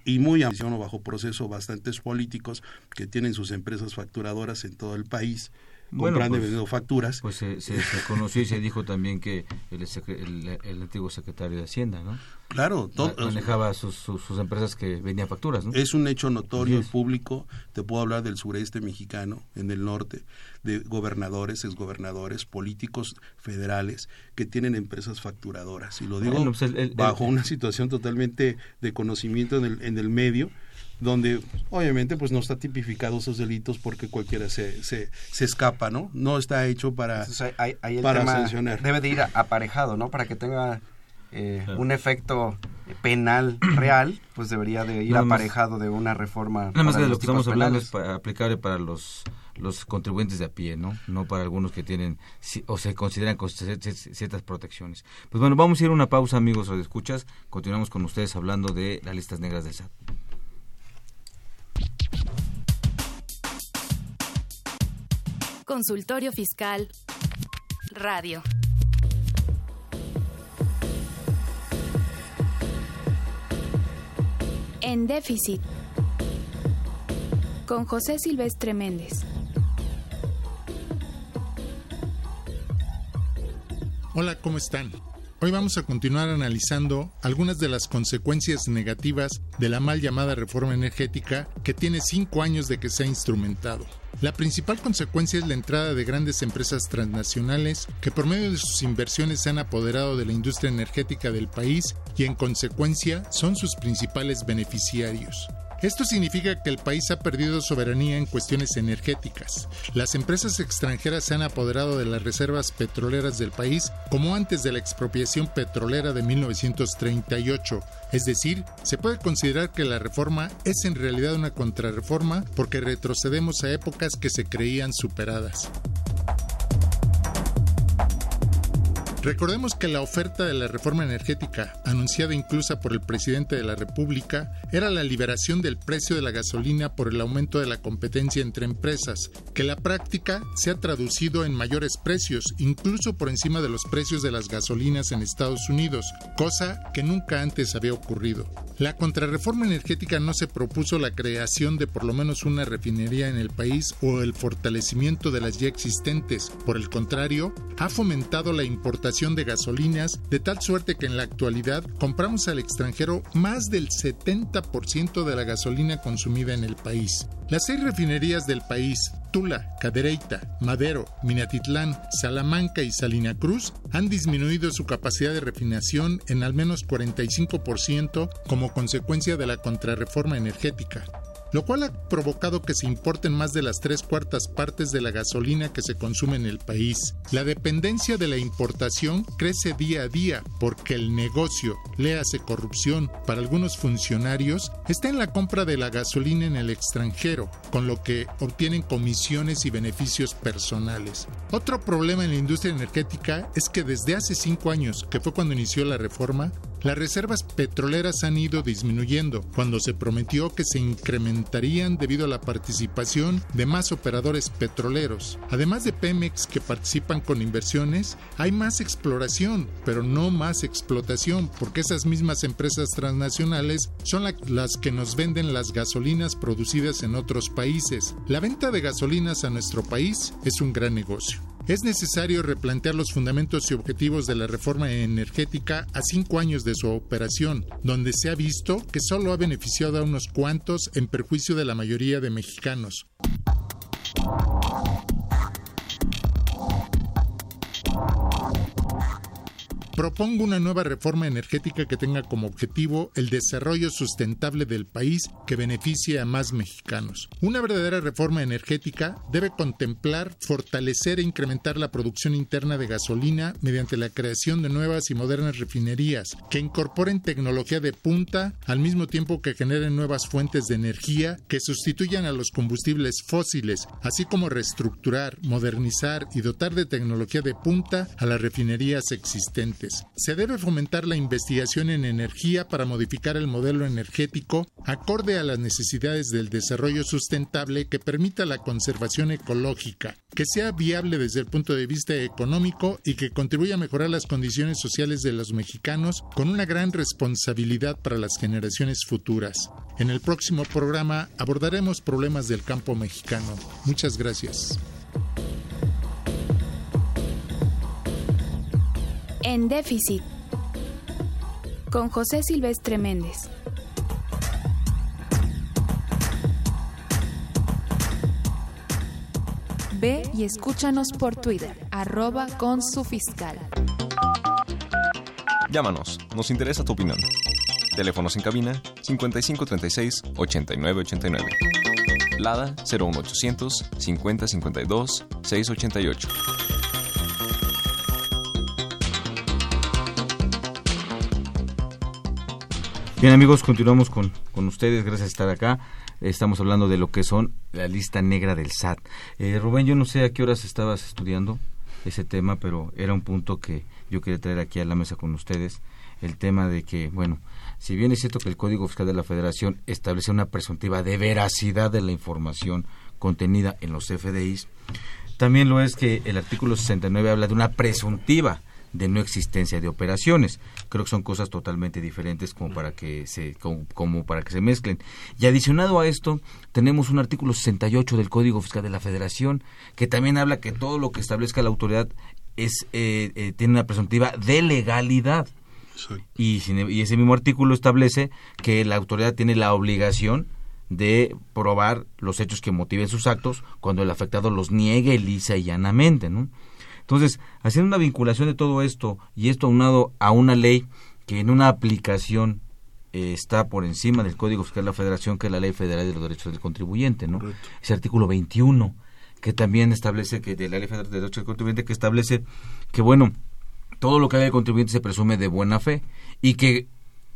y muy ambición o bajo proceso bastantes políticos que tienen sus empresas facturadoras en todo el país Bueno, comprando y pues- vendiendo facturas. Pues se, se- se conoció y se dijo también que el, secre- el- el antiguo secretario de Hacienda, ¿no? Claro, todo- Ma- manejaba sus, sus, sus empresas que vendían facturas, ¿no? Es un hecho notorio y público. Te puedo hablar del sureste mexicano, en el norte, de gobernadores, exgobernadores, políticos federales que tienen empresas facturadoras. Y lo digo Bueno, pues el- bajo una situación totalmente de conocimiento en el, en el medio donde obviamente pues no está tipificado esos delitos porque cualquiera se, se, se escapa, ¿no? No está hecho para, Entonces, el para tema sancionar. debe de ir aparejado, ¿no? Para que tenga eh, Claro. un efecto penal real, pues debería de ir Nada más- aparejado de una reforma. Nada más que lo los que estamos hablando es aplicable para los los contribuyentes de a pie, ¿no? No para algunos que tienen o se consideran con ci- ci- ciertas protecciones. Pues bueno, vamos a ir a una pausa, amigos o escuchas. Continuamos con ustedes hablando de las listas negras del SAT. Consultorio Fiscal Radio. En déficit. Con José Silvestre Méndez. Hola, ¿cómo están? Hoy vamos a continuar analizando algunas de las consecuencias negativas de la mal llamada reforma energética que tiene cinco años de que se ha instrumentado. La principal consecuencia es la entrada de grandes empresas transnacionales que por medio de sus inversiones se han apoderado de la industria energética del país y en consecuencia son sus principales beneficiarios. Esto significa que el país ha perdido soberanía en cuestiones energéticas. Las empresas extranjeras se han apoderado de las reservas petroleras del país como antes de la expropiación petrolera de 1938. Es decir, se puede considerar que la reforma es en realidad una contrarreforma porque retrocedemos a épocas que se creían superadas. Recordemos que la oferta de la reforma energética, anunciada incluso por el presidente de la República, era la liberación del precio de la gasolina por el aumento de la competencia entre empresas, que la práctica se ha traducido en mayores precios, incluso por encima de los precios de las gasolinas en Estados Unidos, cosa que nunca antes había ocurrido. La contrarreforma energética no se propuso la creación de por lo menos una refinería en el país o el fortalecimiento de las ya existentes. Por el contrario, ha fomentado la importación de gasolinas de tal suerte que en la actualidad compramos al extranjero más del 70% de la gasolina consumida en el país. Las seis refinerías del país, Tula, Cadereyta, Madero, Minatitlán, Salamanca y Salina Cruz, han disminuido su capacidad de refinación en al menos 45% como consecuencia de la contrarreforma energética lo cual ha provocado que se importen más de las tres cuartas partes de la gasolina que se consume en el país. La dependencia de la importación crece día a día porque el negocio, léase corrupción, para algunos funcionarios, está en la compra de la gasolina en el extranjero, con lo que obtienen comisiones y beneficios personales. Otro problema en la industria energética es que desde hace cinco años, que fue cuando inició la reforma, las reservas petroleras han ido disminuyendo cuando se prometió que se incrementarían debido a la participación de más operadores petroleros. Además de Pemex que participan con inversiones, hay más exploración, pero no más explotación, porque esas mismas empresas transnacionales son las que nos venden las gasolinas producidas en otros países. La venta de gasolinas a nuestro país es un gran negocio. Es necesario replantear los fundamentos y objetivos de la reforma energética a cinco años de su operación, donde se ha visto que solo ha beneficiado a unos cuantos en perjuicio de la mayoría de mexicanos. Propongo una nueva reforma energética que tenga como objetivo el desarrollo sustentable del país que beneficie a más mexicanos. Una verdadera reforma energética debe contemplar fortalecer e incrementar la producción interna de gasolina mediante la creación de nuevas y modernas refinerías que incorporen tecnología de punta al mismo tiempo que generen nuevas fuentes de energía que sustituyan a los combustibles fósiles, así como reestructurar, modernizar y dotar de tecnología de punta a las refinerías existentes. Se debe fomentar la investigación en energía para modificar el modelo energético acorde a las necesidades del desarrollo sustentable que permita la conservación ecológica, que sea viable desde el punto de vista económico y que contribuya a mejorar las condiciones sociales de los mexicanos con una gran responsabilidad para las generaciones futuras. En el próximo programa abordaremos problemas del campo mexicano. Muchas gracias. En déficit. Con José Silvestre Méndez. Ve y escúchanos por Twitter, arroba con su fiscal. Llámanos, nos interesa tu opinión. Teléfonos en cabina 5536 8989. Lada 01800 5052 688. Bien amigos, continuamos con, con ustedes, gracias a estar acá. Estamos hablando de lo que son la lista negra del SAT. Eh, Rubén, yo no sé a qué horas estabas estudiando ese tema, pero era un punto que yo quería traer aquí a la mesa con ustedes. El tema de que, bueno, si bien es cierto que el Código Fiscal de la Federación establece una presuntiva de veracidad de la información contenida en los FDIs, también lo es que el artículo 69 habla de una presuntiva de no existencia de operaciones. Creo que son cosas totalmente diferentes como para que se como, para que se mezclen. Y adicionado a esto, tenemos un artículo 68 del Código Fiscal de la Federación que también habla que todo lo que establezca la autoridad es eh, eh, tiene una presuntiva de legalidad. Y, y ese mismo artículo establece que la autoridad tiene la obligación de probar los hechos que motiven sus actos cuando el afectado los niegue lisa y llanamente, ¿no? Entonces, haciendo una vinculación de todo esto y esto aunado a una ley que en una aplicación eh, está por encima del Código Fiscal de la Federación, que es la Ley Federal de los Derechos del Contribuyente, ¿no? Ese artículo 21, que también establece que de la Ley Federal de Derechos del Contribuyente, que establece que, bueno, todo lo que haga el contribuyente se presume de buena fe y que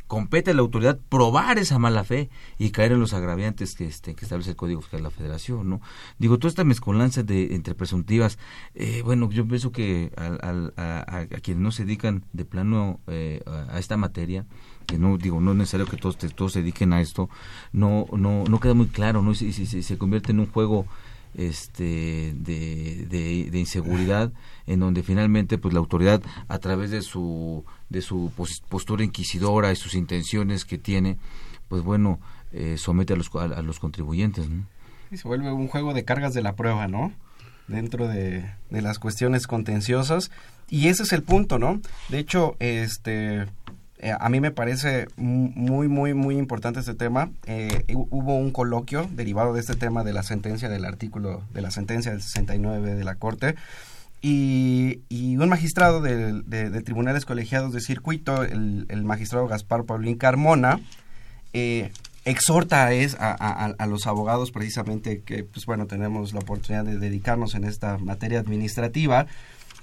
compete a la autoridad probar esa mala fe y caer en los agraviantes que este que establece el Código Fiscal de la Federación, ¿no? Digo, toda esta mezcolanza de entre presuntivas, eh, bueno, yo pienso que a, quienes no se dedican de plano eh, a, esta materia, que no digo no es necesario que todos todos se dediquen a esto, no no no queda muy claro, no si, se convierte en un juego este de, de, inseguridad en donde finalmente pues la autoridad a través de su de su postura inquisidora y sus intenciones que tiene pues bueno eh, somete a los a, los contribuyentes y se vuelve un juego de cargas de la prueba no dentro de, de las cuestiones contenciosas y ese es el punto no de hecho este eh, a mí me parece muy, muy, muy importante este tema. Eh, hubo un coloquio derivado de este tema de la sentencia del artículo, de la sentencia del 69 de la Corte. Y, un magistrado de, tribunales colegiados de circuito, el, magistrado Gaspar Paulín Carmona, eh, exhorta a, a, los abogados precisamente que, pues bueno, tenemos la oportunidad de dedicarnos en esta materia administrativa,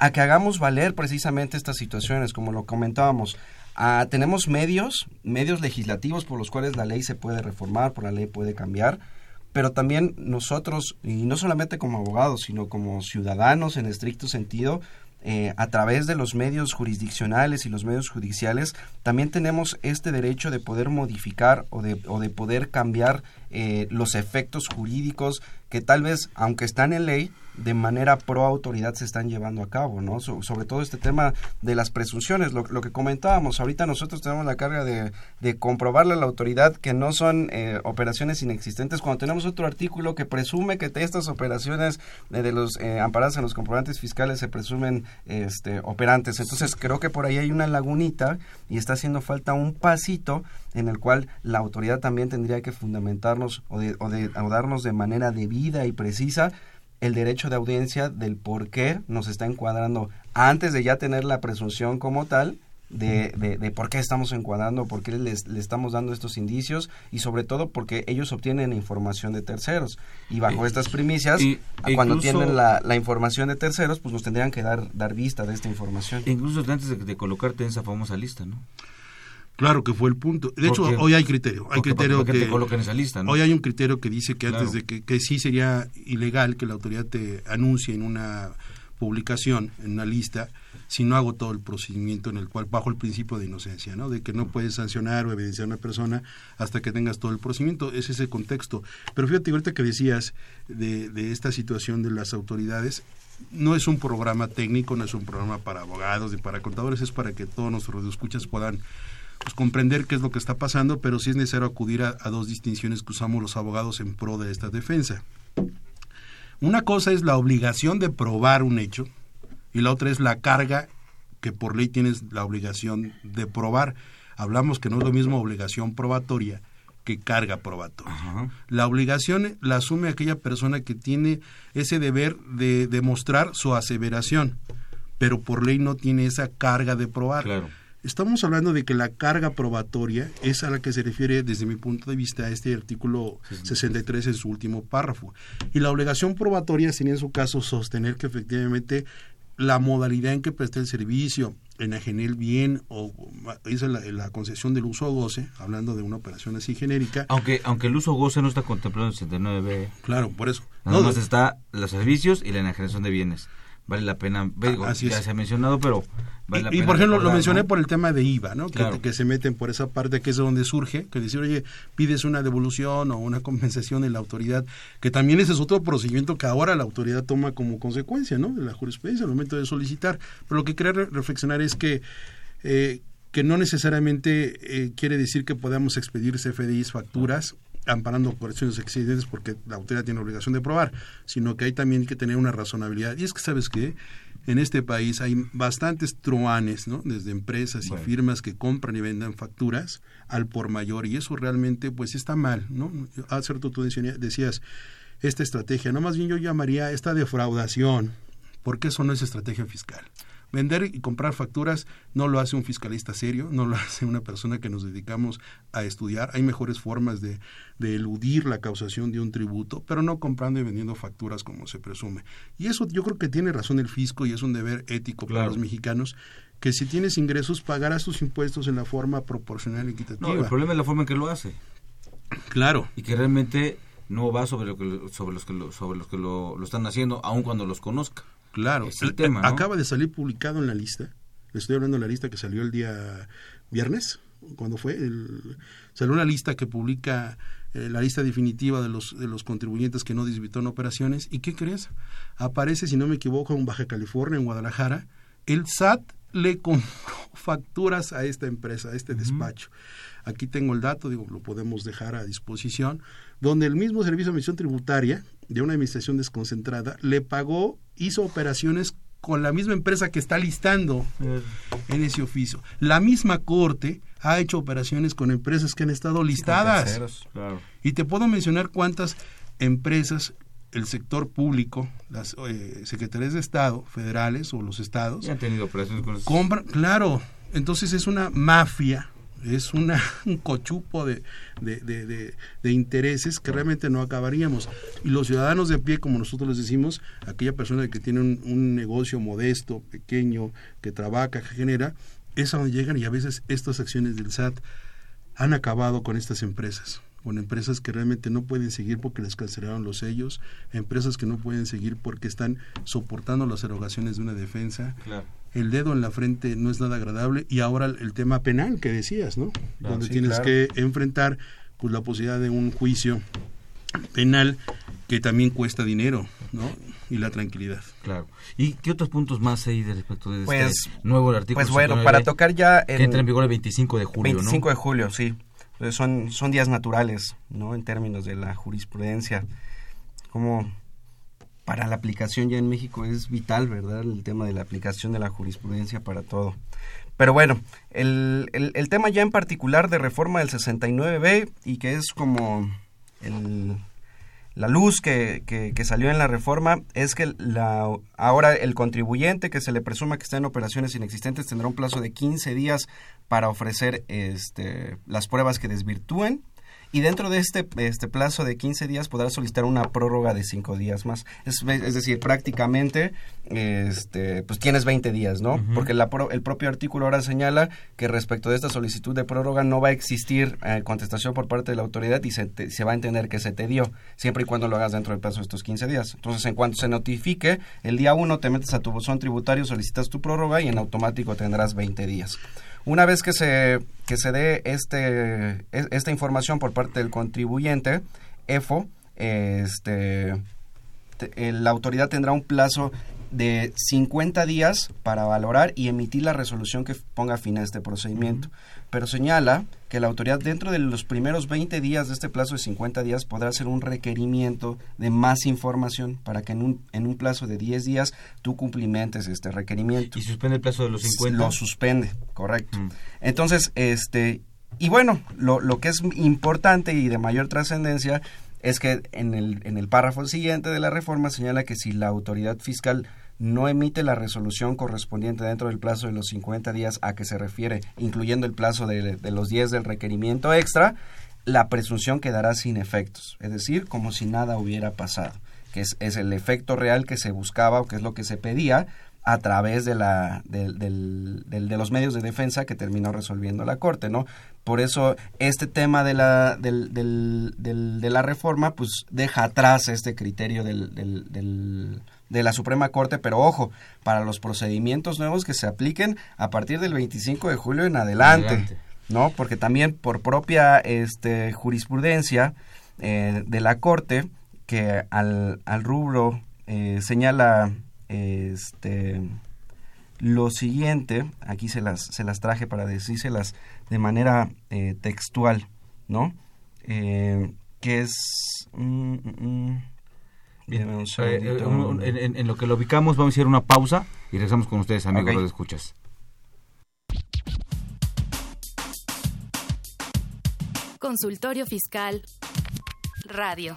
a que hagamos valer precisamente estas situaciones, como lo comentábamos, Ah, tenemos medios, medios legislativos por los cuales la ley se puede reformar, por la ley puede cambiar, pero también nosotros, y no solamente como abogados, sino como ciudadanos en estricto sentido, eh, a través de los medios jurisdiccionales y los medios judiciales, también tenemos este derecho de poder modificar o de, o de poder cambiar eh, los efectos jurídicos que tal vez, aunque están en ley, de manera pro autoridad se están llevando a cabo, ¿no? sobre todo este tema de las presunciones, lo, que comentábamos, ahorita nosotros tenemos la carga de, de comprobarle a la autoridad que no son eh, operaciones inexistentes, cuando tenemos otro artículo que presume que estas operaciones de los eh, amparadas en los comprobantes fiscales se presumen este, operantes. Entonces creo que por ahí hay una lagunita y está haciendo falta un pasito en el cual la autoridad también tendría que fundamentarnos o, de, o, de, o darnos de manera debida y precisa el derecho de audiencia del por qué nos está encuadrando antes de ya tener la presunción como tal de, de, por qué estamos encuadrando, por qué les, le estamos dando estos indicios y sobre todo porque ellos obtienen información de terceros y bajo estas primicias, cuando tienen la, la, información de terceros, pues nos tendrían que dar, dar vista de esta información. Incluso antes de, de colocarte en esa famosa lista, ¿no? Claro que fue el punto. De hecho, hoy hay criterio. Hay criterio que, te esa lista, Hoy hay un criterio que dice que antes de que, que sí sería ilegal que la autoridad te anuncie en una publicación, en una lista, si no hago todo el procedimiento en el cual, bajo el principio de inocencia, ¿no? De que no puedes sancionar o evidenciar a una persona hasta que tengas todo el procedimiento. Es ese contexto. Pero fíjate, ahorita que decías de, de esta situación de las autoridades, no es un programa técnico, no es un programa para abogados ni para contadores, es para que todos nuestros escuchas puedan pues, comprender qué es lo que está pasando, pero sí es necesario acudir a, dos distinciones que usamos los abogados en pro de esta defensa. Una cosa es la obligación de probar un hecho y la otra es la carga que por ley tienes la obligación de probar. Hablamos que no es lo mismo obligación probatoria que carga probatoria. La obligación la asume aquella persona que tiene ese deber de demostrar su aseveración, pero por ley no tiene esa carga de probar. Claro. Estamos hablando de que la carga probatoria es a la que se refiere desde mi punto de vista este artículo 63 en su último párrafo. Y la obligación probatoria sería en su caso sostener que efectivamente la modalidad en que presté el servicio, enajené el bien o hice la, concesión del uso o goce, hablando de una operación así genérica. Aunque aunque el uso o goce no está contemplado en el 69B. Claro, por eso. Nada más está los servicios y la enajenación de bienes vale la pena, digo, ya se ha mencionado, pero vale y, por ejemplo, lo mencioné por el tema de IVA, ¿no? Que, se meten por esa parte que es donde surge, que decir, oye, pides una devolución o una compensación en la autoridad, que también ese es otro procedimiento que ahora la autoridad toma como consecuencia, ¿no? De la jurisprudencia al momento de solicitar. Pero lo que quería reflexionar es que eh, que no necesariamente eh, quiere decir que podamos expedir CFDIs facturas amparando correcciones excedentes porque la autoridad tiene obligación de probar, sino que hay también que tener una razonabilidad. Y es que, ¿sabes qué? En este país hay bastantes truanes, ¿no? Desde empresas y firmas que compran y venden facturas al por mayor y eso realmente pues está mal, ¿no? Hace rato tú decías esta estrategia, no más bien yo llamaría esta defraudación, porque eso no es estrategia fiscal. Vender y comprar facturas no lo hace un fiscalista serio, no lo hace una persona que nos dedicamos a estudiar. Hay mejores formas de, eludir la causación de un tributo, pero no comprando y vendiendo facturas como se presume. Y eso yo creo que tiene razón el fisco y es un deber ético para los mexicanos que si tienes ingresos pagarás tus impuestos en la forma proporcional y equitativa. No, el problema es la forma en que lo hace. Claro. Y que realmente no va sobre lo que sobre los que lo, sobre los que lo, lo están haciendo aun cuando los conozca. Claro, el tema, acaba de salir publicado en la lista. Le estoy hablando de la lista que salió el día viernes, cuando fue. El, salió una lista que publica eh, la lista definitiva de los, de los contribuyentes que no en operaciones. ¿Y qué crees? Aparece, si no me equivoco, en Baja California, en Guadalajara. El SAT le compró facturas a esta empresa, a este despacho. Aquí tengo el dato, digo, lo podemos dejar a disposición, donde el mismo Servicio de Administración Tributaria de una administración desconcentrada le pagó, hizo operaciones con la misma empresa que está listando en ese oficio. La misma corte ha hecho operaciones con empresas que han estado listadas. Y te puedo mencionar cuántas empresas el sector público, las eh, secretarías de Estado federales o los estados, han tenido operaciones con compran, claro, entonces es una mafia es una, un cochupo de, de, intereses que realmente no acabaríamos. Y los ciudadanos de pie, como nosotros les decimos, aquella persona que tiene un, negocio modesto, pequeño, que trabaja, que genera, es a donde llegan y a veces estas acciones del SAT han acabado con estas empresas con empresas que realmente no pueden seguir porque les cancelaron los sellos, empresas que no pueden seguir porque están soportando las erogaciones de una defensa. El dedo en la frente no es nada agradable y ahora el tema penal que decías, ¿no? Donde tienes que enfrentar pues la posibilidad de un juicio penal que también cuesta dinero, ¿no? Y la tranquilidad. Claro. ¿Y qué otros puntos más hay de respecto de este Pues, nuevo artículo? Pues bueno, para tocar ya... Que entra en vigor el 25 de julio, 25 de julio, sí. Entonces son, son días naturales, ¿no? En términos de la jurisprudencia. Como para la aplicación ya en México es vital, ¿verdad? El tema de la aplicación de la jurisprudencia para todo. Pero bueno, el, el, el tema ya en particular de reforma del 69B y que es como el, la luz que, que, que, salió en la reforma es que la, ahora el contribuyente que se le presuma que está en operaciones inexistentes tendrá un plazo de 15 días para ofrecer este, las pruebas que desvirtúen y dentro de este, este plazo de 15 días podrá solicitar una prórroga de 5 días más. Es, es, decir, prácticamente este, pues tienes 20 días, ¿no? Uh -huh. Porque la, el propio artículo ahora señala que respecto de esta solicitud de prórroga no va a existir eh, contestación por parte de la autoridad y se, te, se va a entender que se te dio, siempre y cuando lo hagas dentro del plazo de estos 15 días. Entonces, en cuanto se notifique, el día 1 te metes a tu buzón tributario, solicitas tu prórroga y en automático tendrás 20 días. Una vez que se, que se dé este, esta información por parte del contribuyente, EFO, este, te, la autoridad tendrá un plazo de 50 días para valorar y emitir la resolución que ponga fin a este procedimiento. Uh -huh. Pero señala que la autoridad dentro de los primeros 20 días de este plazo de 50 días podrá hacer un requerimiento de más información para que en un, en un plazo de 10 días tú cumplimentes este requerimiento. ¿Y suspende el plazo de los 50? Lo suspende, correcto. Mm. Entonces, este, y bueno, lo, lo que es importante y de mayor trascendencia es que en el, en el párrafo siguiente de la reforma señala que si la autoridad fiscal no emite la resolución correspondiente dentro del plazo de los 50 días a que se refiere, incluyendo el plazo de, los 10 del requerimiento extra, la presunción quedará sin efectos, es decir, como si nada hubiera pasado, que es, el efecto real que se buscaba o que es lo que se pedía a través de la de, los medios de defensa que terminó resolviendo la corte no por eso este tema de la de la reforma pues deja atrás este criterio del, del de la Suprema Corte, pero ojo, para los procedimientos nuevos que se apliquen a partir del 25 de julio en adelante, adelante. ¿no? Porque también por propia este, jurisprudencia eh, de la Corte, que al, al rubro eh, señala este, lo siguiente, aquí se las, se las traje para decírselas de manera eh, textual, ¿no? que es... Mm, mm, Bien, un eh, un, en, en, lo que lo ubicamos, vamos a hacer una pausa y regresamos con ustedes, amigos, okay. los escuchas. Consultorio Fiscal Radio.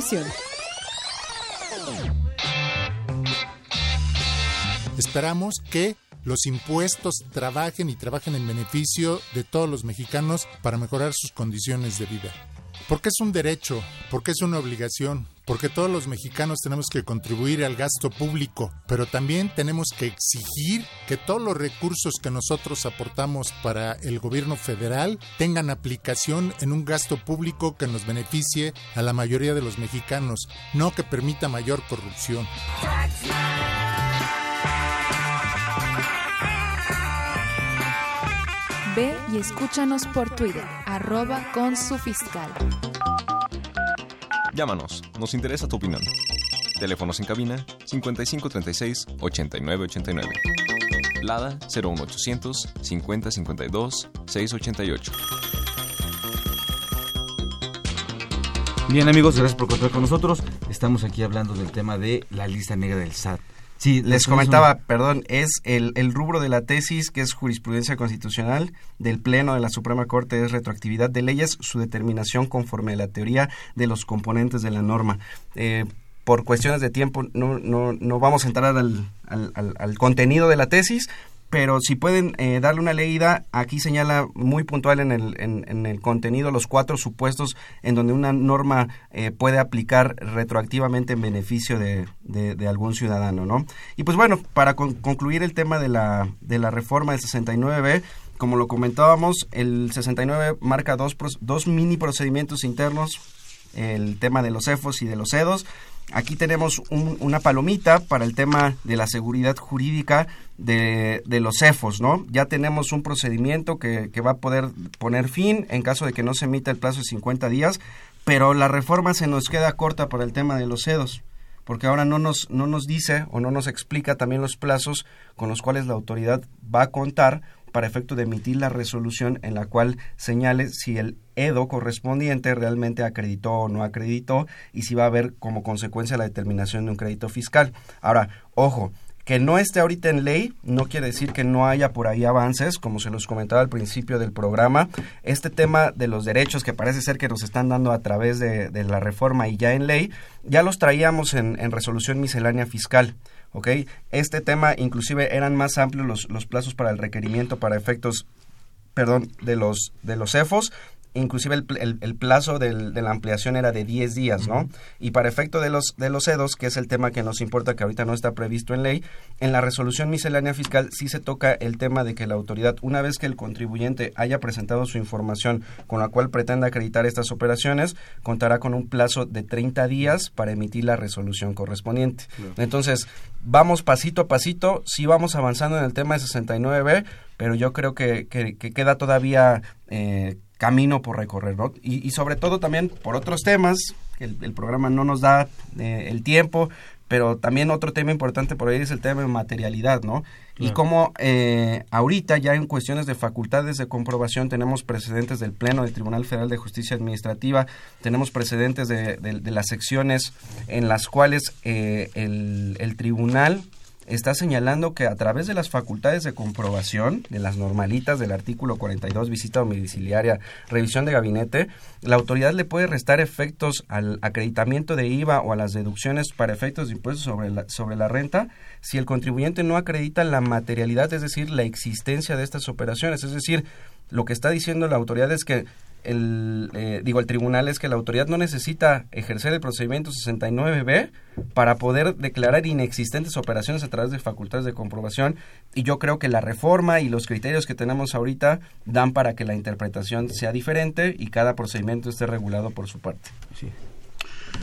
Esperamos que los impuestos trabajen y trabajen en beneficio de todos los mexicanos para mejorar sus condiciones de vida. Porque es un derecho, porque es una obligación, porque todos los mexicanos tenemos que contribuir al gasto público, pero también tenemos que exigir que todos los recursos que nosotros aportamos para el gobierno federal tengan aplicación en un gasto público que nos beneficie a la mayoría de los mexicanos, no que permita mayor corrupción. Ve y escúchanos por Twitter, arroba con su fiscal. Llámanos, nos interesa tu opinión. Teléfonos en cabina 5536 8989. Lada 01800 5052 688. Bien amigos, gracias por contar con nosotros. Estamos aquí hablando del tema de la lista negra del SAT. Sí, les comentaba, perdón, es el, el rubro de la tesis que es jurisprudencia constitucional del Pleno de la Suprema Corte es retroactividad de leyes, su determinación conforme a la teoría de los componentes de la norma. Eh, por cuestiones de tiempo no, no, no vamos a entrar al, al, al- al contenido de la tesis, pero si pueden eh, darle una leída, aquí señala muy puntual en el, en, en el contenido los cuatro supuestos en donde una norma eh, puede aplicar retroactivamente en beneficio de, de- algún ciudadano, ¿no? Y pues bueno, para con- concluir el tema de la, de la reforma del 69B, como lo comentábamos, el 69 marca dos, dos mini procedimientos internos, el tema de los CEFOS y de los EDOS. Aquí tenemos un- una palomita para el tema de la seguridad jurídica de, de los CEFOS, ¿no? Ya tenemos un procedimiento que, que va a poder poner fin en caso de que no se emita el plazo de 50 días, pero la reforma se nos queda corta para el tema de los EDOS porque ahora no nos, no nos dice o no nos explica también los plazos con los cuales la autoridad va a contar para efecto de emitir la resolución en la cual señale si el EDO correspondiente realmente acreditó o no acreditó y si va a haber como consecuencia la determinación de un crédito fiscal. Ahora, ojo, que no esté ahorita en ley no quiere decir que no haya por ahí avances, como se los comentaba al principio del programa. Este tema de los derechos que parece ser que nos están dando a través de, la reforma y ya en ley, ya los traíamos en resolución miscelánea fiscal. ¿Ok? Este tema inclusive eran más amplios los, los plazos para el requerimiento para efectos perdón, de los de los CEFOS, inclusive el, pl- el- el plazo del- de la ampliación era de 10 días, ¿no? Y para efecto de los de los EDOS, que es el tema que nos importa, que ahorita no está previsto en ley, en la resolución miscelánea fiscal sí se toca el tema de que la autoridad, una vez que el contribuyente haya presentado su información con la cual pretenda acreditar estas operaciones, contará con un plazo de 30 días para emitir la resolución correspondiente. Entonces, vamos pasito a pasito, sí vamos avanzando en el tema de 69B, pero yo creo que, que- que queda todavía eh, camino por recorrer, ¿no? Y, y sobre todo también por otros temas, que el, el programa no nos da eh, el tiempo, pero también otro tema importante por ahí es el tema de materialidad, ¿no? Y como eh, ahorita ya en cuestiones de facultades de comprobación tenemos precedentes del Pleno del Tribunal Federal de Justicia Administrativa, tenemos precedentes de, de- de las secciones en las cuales eh, el, el tribunal está señalando que a través de las facultades de comprobación, de las normalitas del artículo 42, visita domiciliaria, revisión de gabinete, la autoridad le puede restar efectos al acreditamiento de IVA o a las deducciones para efectos de impuestos sobre la, sobre la renta si el contribuyente no acredita la materialidad, es decir, la existencia de estas operaciones. Es decir, lo que está diciendo la autoridad es que el, eh, digo, el tribunal es que la autoridad no necesita ejercer el procedimiento 69B para poder declarar inexistentes operaciones a través de facultades de comprobación y yo creo que la reforma y los criterios que tenemos ahorita dan para que la interpretación sea diferente y cada procedimiento esté regulado por su parte. Un,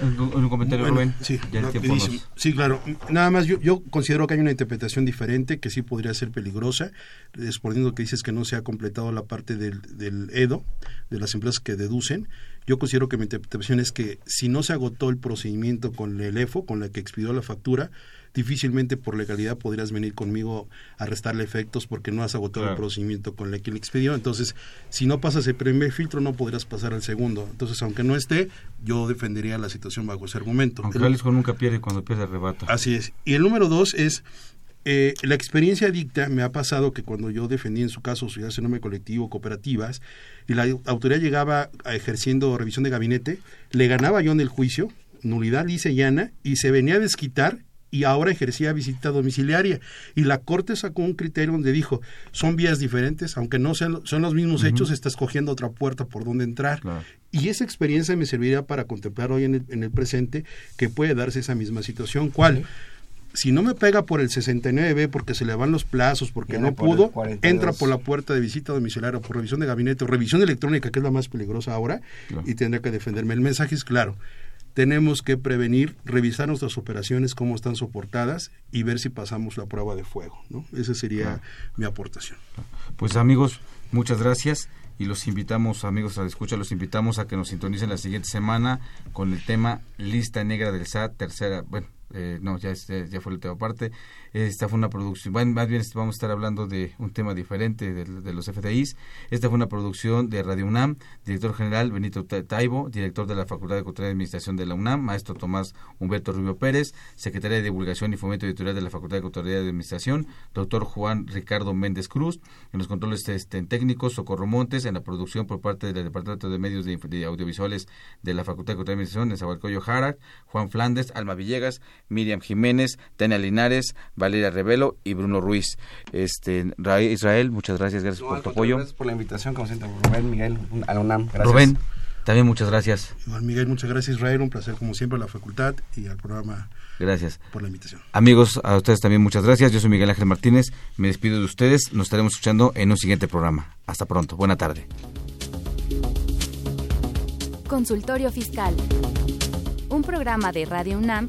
un comentario, Bueno, Rubén. Sí, Ya el tiempo rapidísimo. nos- Sí, claro. Nada más, yo, yo considero que hay una interpretación diferente que sí podría ser peligrosa, exponiendo que dices que no se ha completado la parte del, del EDO, de las empresas que deducen. Yo considero que mi interpretación es que si no se agotó el procedimiento con el EFO, con la que expidió la factura, difícilmente por legalidad podrías venir conmigo a restarle efectos porque no has agotado el procedimiento con el que le expidió. Entonces, si no pasas el primer filtro, no podrás pasar al segundo. Entonces, aunque no esté, yo defendería la situación bajo ese argumento. Aunque El- Jalisco nunca pierde cuando pierde arrebata. Así es. Y el número dos es, eh, la experiencia dicta, me ha pasado que cuando yo defendí en su caso sociedades en nombre colectivo, cooperativas, y la autoridad llegaba ejerciendo revisión de gabinete, le ganaba yo en el juicio, nulidad lisa y llana, y se venía a desquitar y ahora ejercía visita domiciliaria. Y la Corte sacó un criterio donde dijo, son vías diferentes, aunque no sean son los mismos hechos, estás cogiendo otra puerta por donde entrar. Y esa experiencia me serviría para contemplar hoy en el, en el presente que puede darse esa misma situación. ¿Cuál? Si no me pega por el 69B porque se le van los plazos, porque Viene no pudo, 42. entra por la puerta de visita domiciliaria, por revisión de gabinete o revisión electrónica, que es la más peligrosa ahora, y tendrá que defenderme. El mensaje es claro. Tenemos que prevenir, revisar nuestras operaciones, cómo están soportadas y ver si pasamos la prueba de fuego. ¿no? Esa sería mi aportación. Pues amigos, muchas gracias y los invitamos, amigos a la escucha, los invitamos a que nos sintonicen la siguiente semana con el tema Lista Negra del SAT, tercera, bueno, eh, no, ya, este, ya fue la última parte. Esta fue una producción, más bien vamos a estar hablando de un tema diferente de, los FDIs. Esta fue una producción de Radio UNAM, director general Benito Taibo, director de la Facultad de Cultura y Administración de la UNAM, maestro Tomás Humberto Rubio Pérez, secretaria de Divulgación y Fomento Editorial de la Facultad de Cultura y Administración, doctor Juan Ricardo Méndez Cruz, en los controles este, técnicos, Socorro Montes, en la producción por parte del Departamento de Medios de, Audiovisuales de la Facultad de Cultura y Administración, en Zahualcoyo Jara, Juan Flandes, Alma Villegas, Miriam Jiménez, Tania Linares, Valeria Revelo y Bruno Ruiz. Este, Israel, muchas gracias, gracias por tu apoyo. Gracias por la invitación, como siempre, Rubén, Miguel, a la UNAM. Gracias. Rubén, también muchas gracias. Igual, Miguel, muchas gracias, Israel, un placer como siempre a la facultad y al programa. Gracias. Por la invitación. Amigos, a ustedes también muchas gracias. Yo soy Miguel Ángel Martínez. Me despido de ustedes. Nos estaremos escuchando en un siguiente programa. Hasta pronto. Buena tarde. Consultorio Fiscal. Un programa de Radio UNAM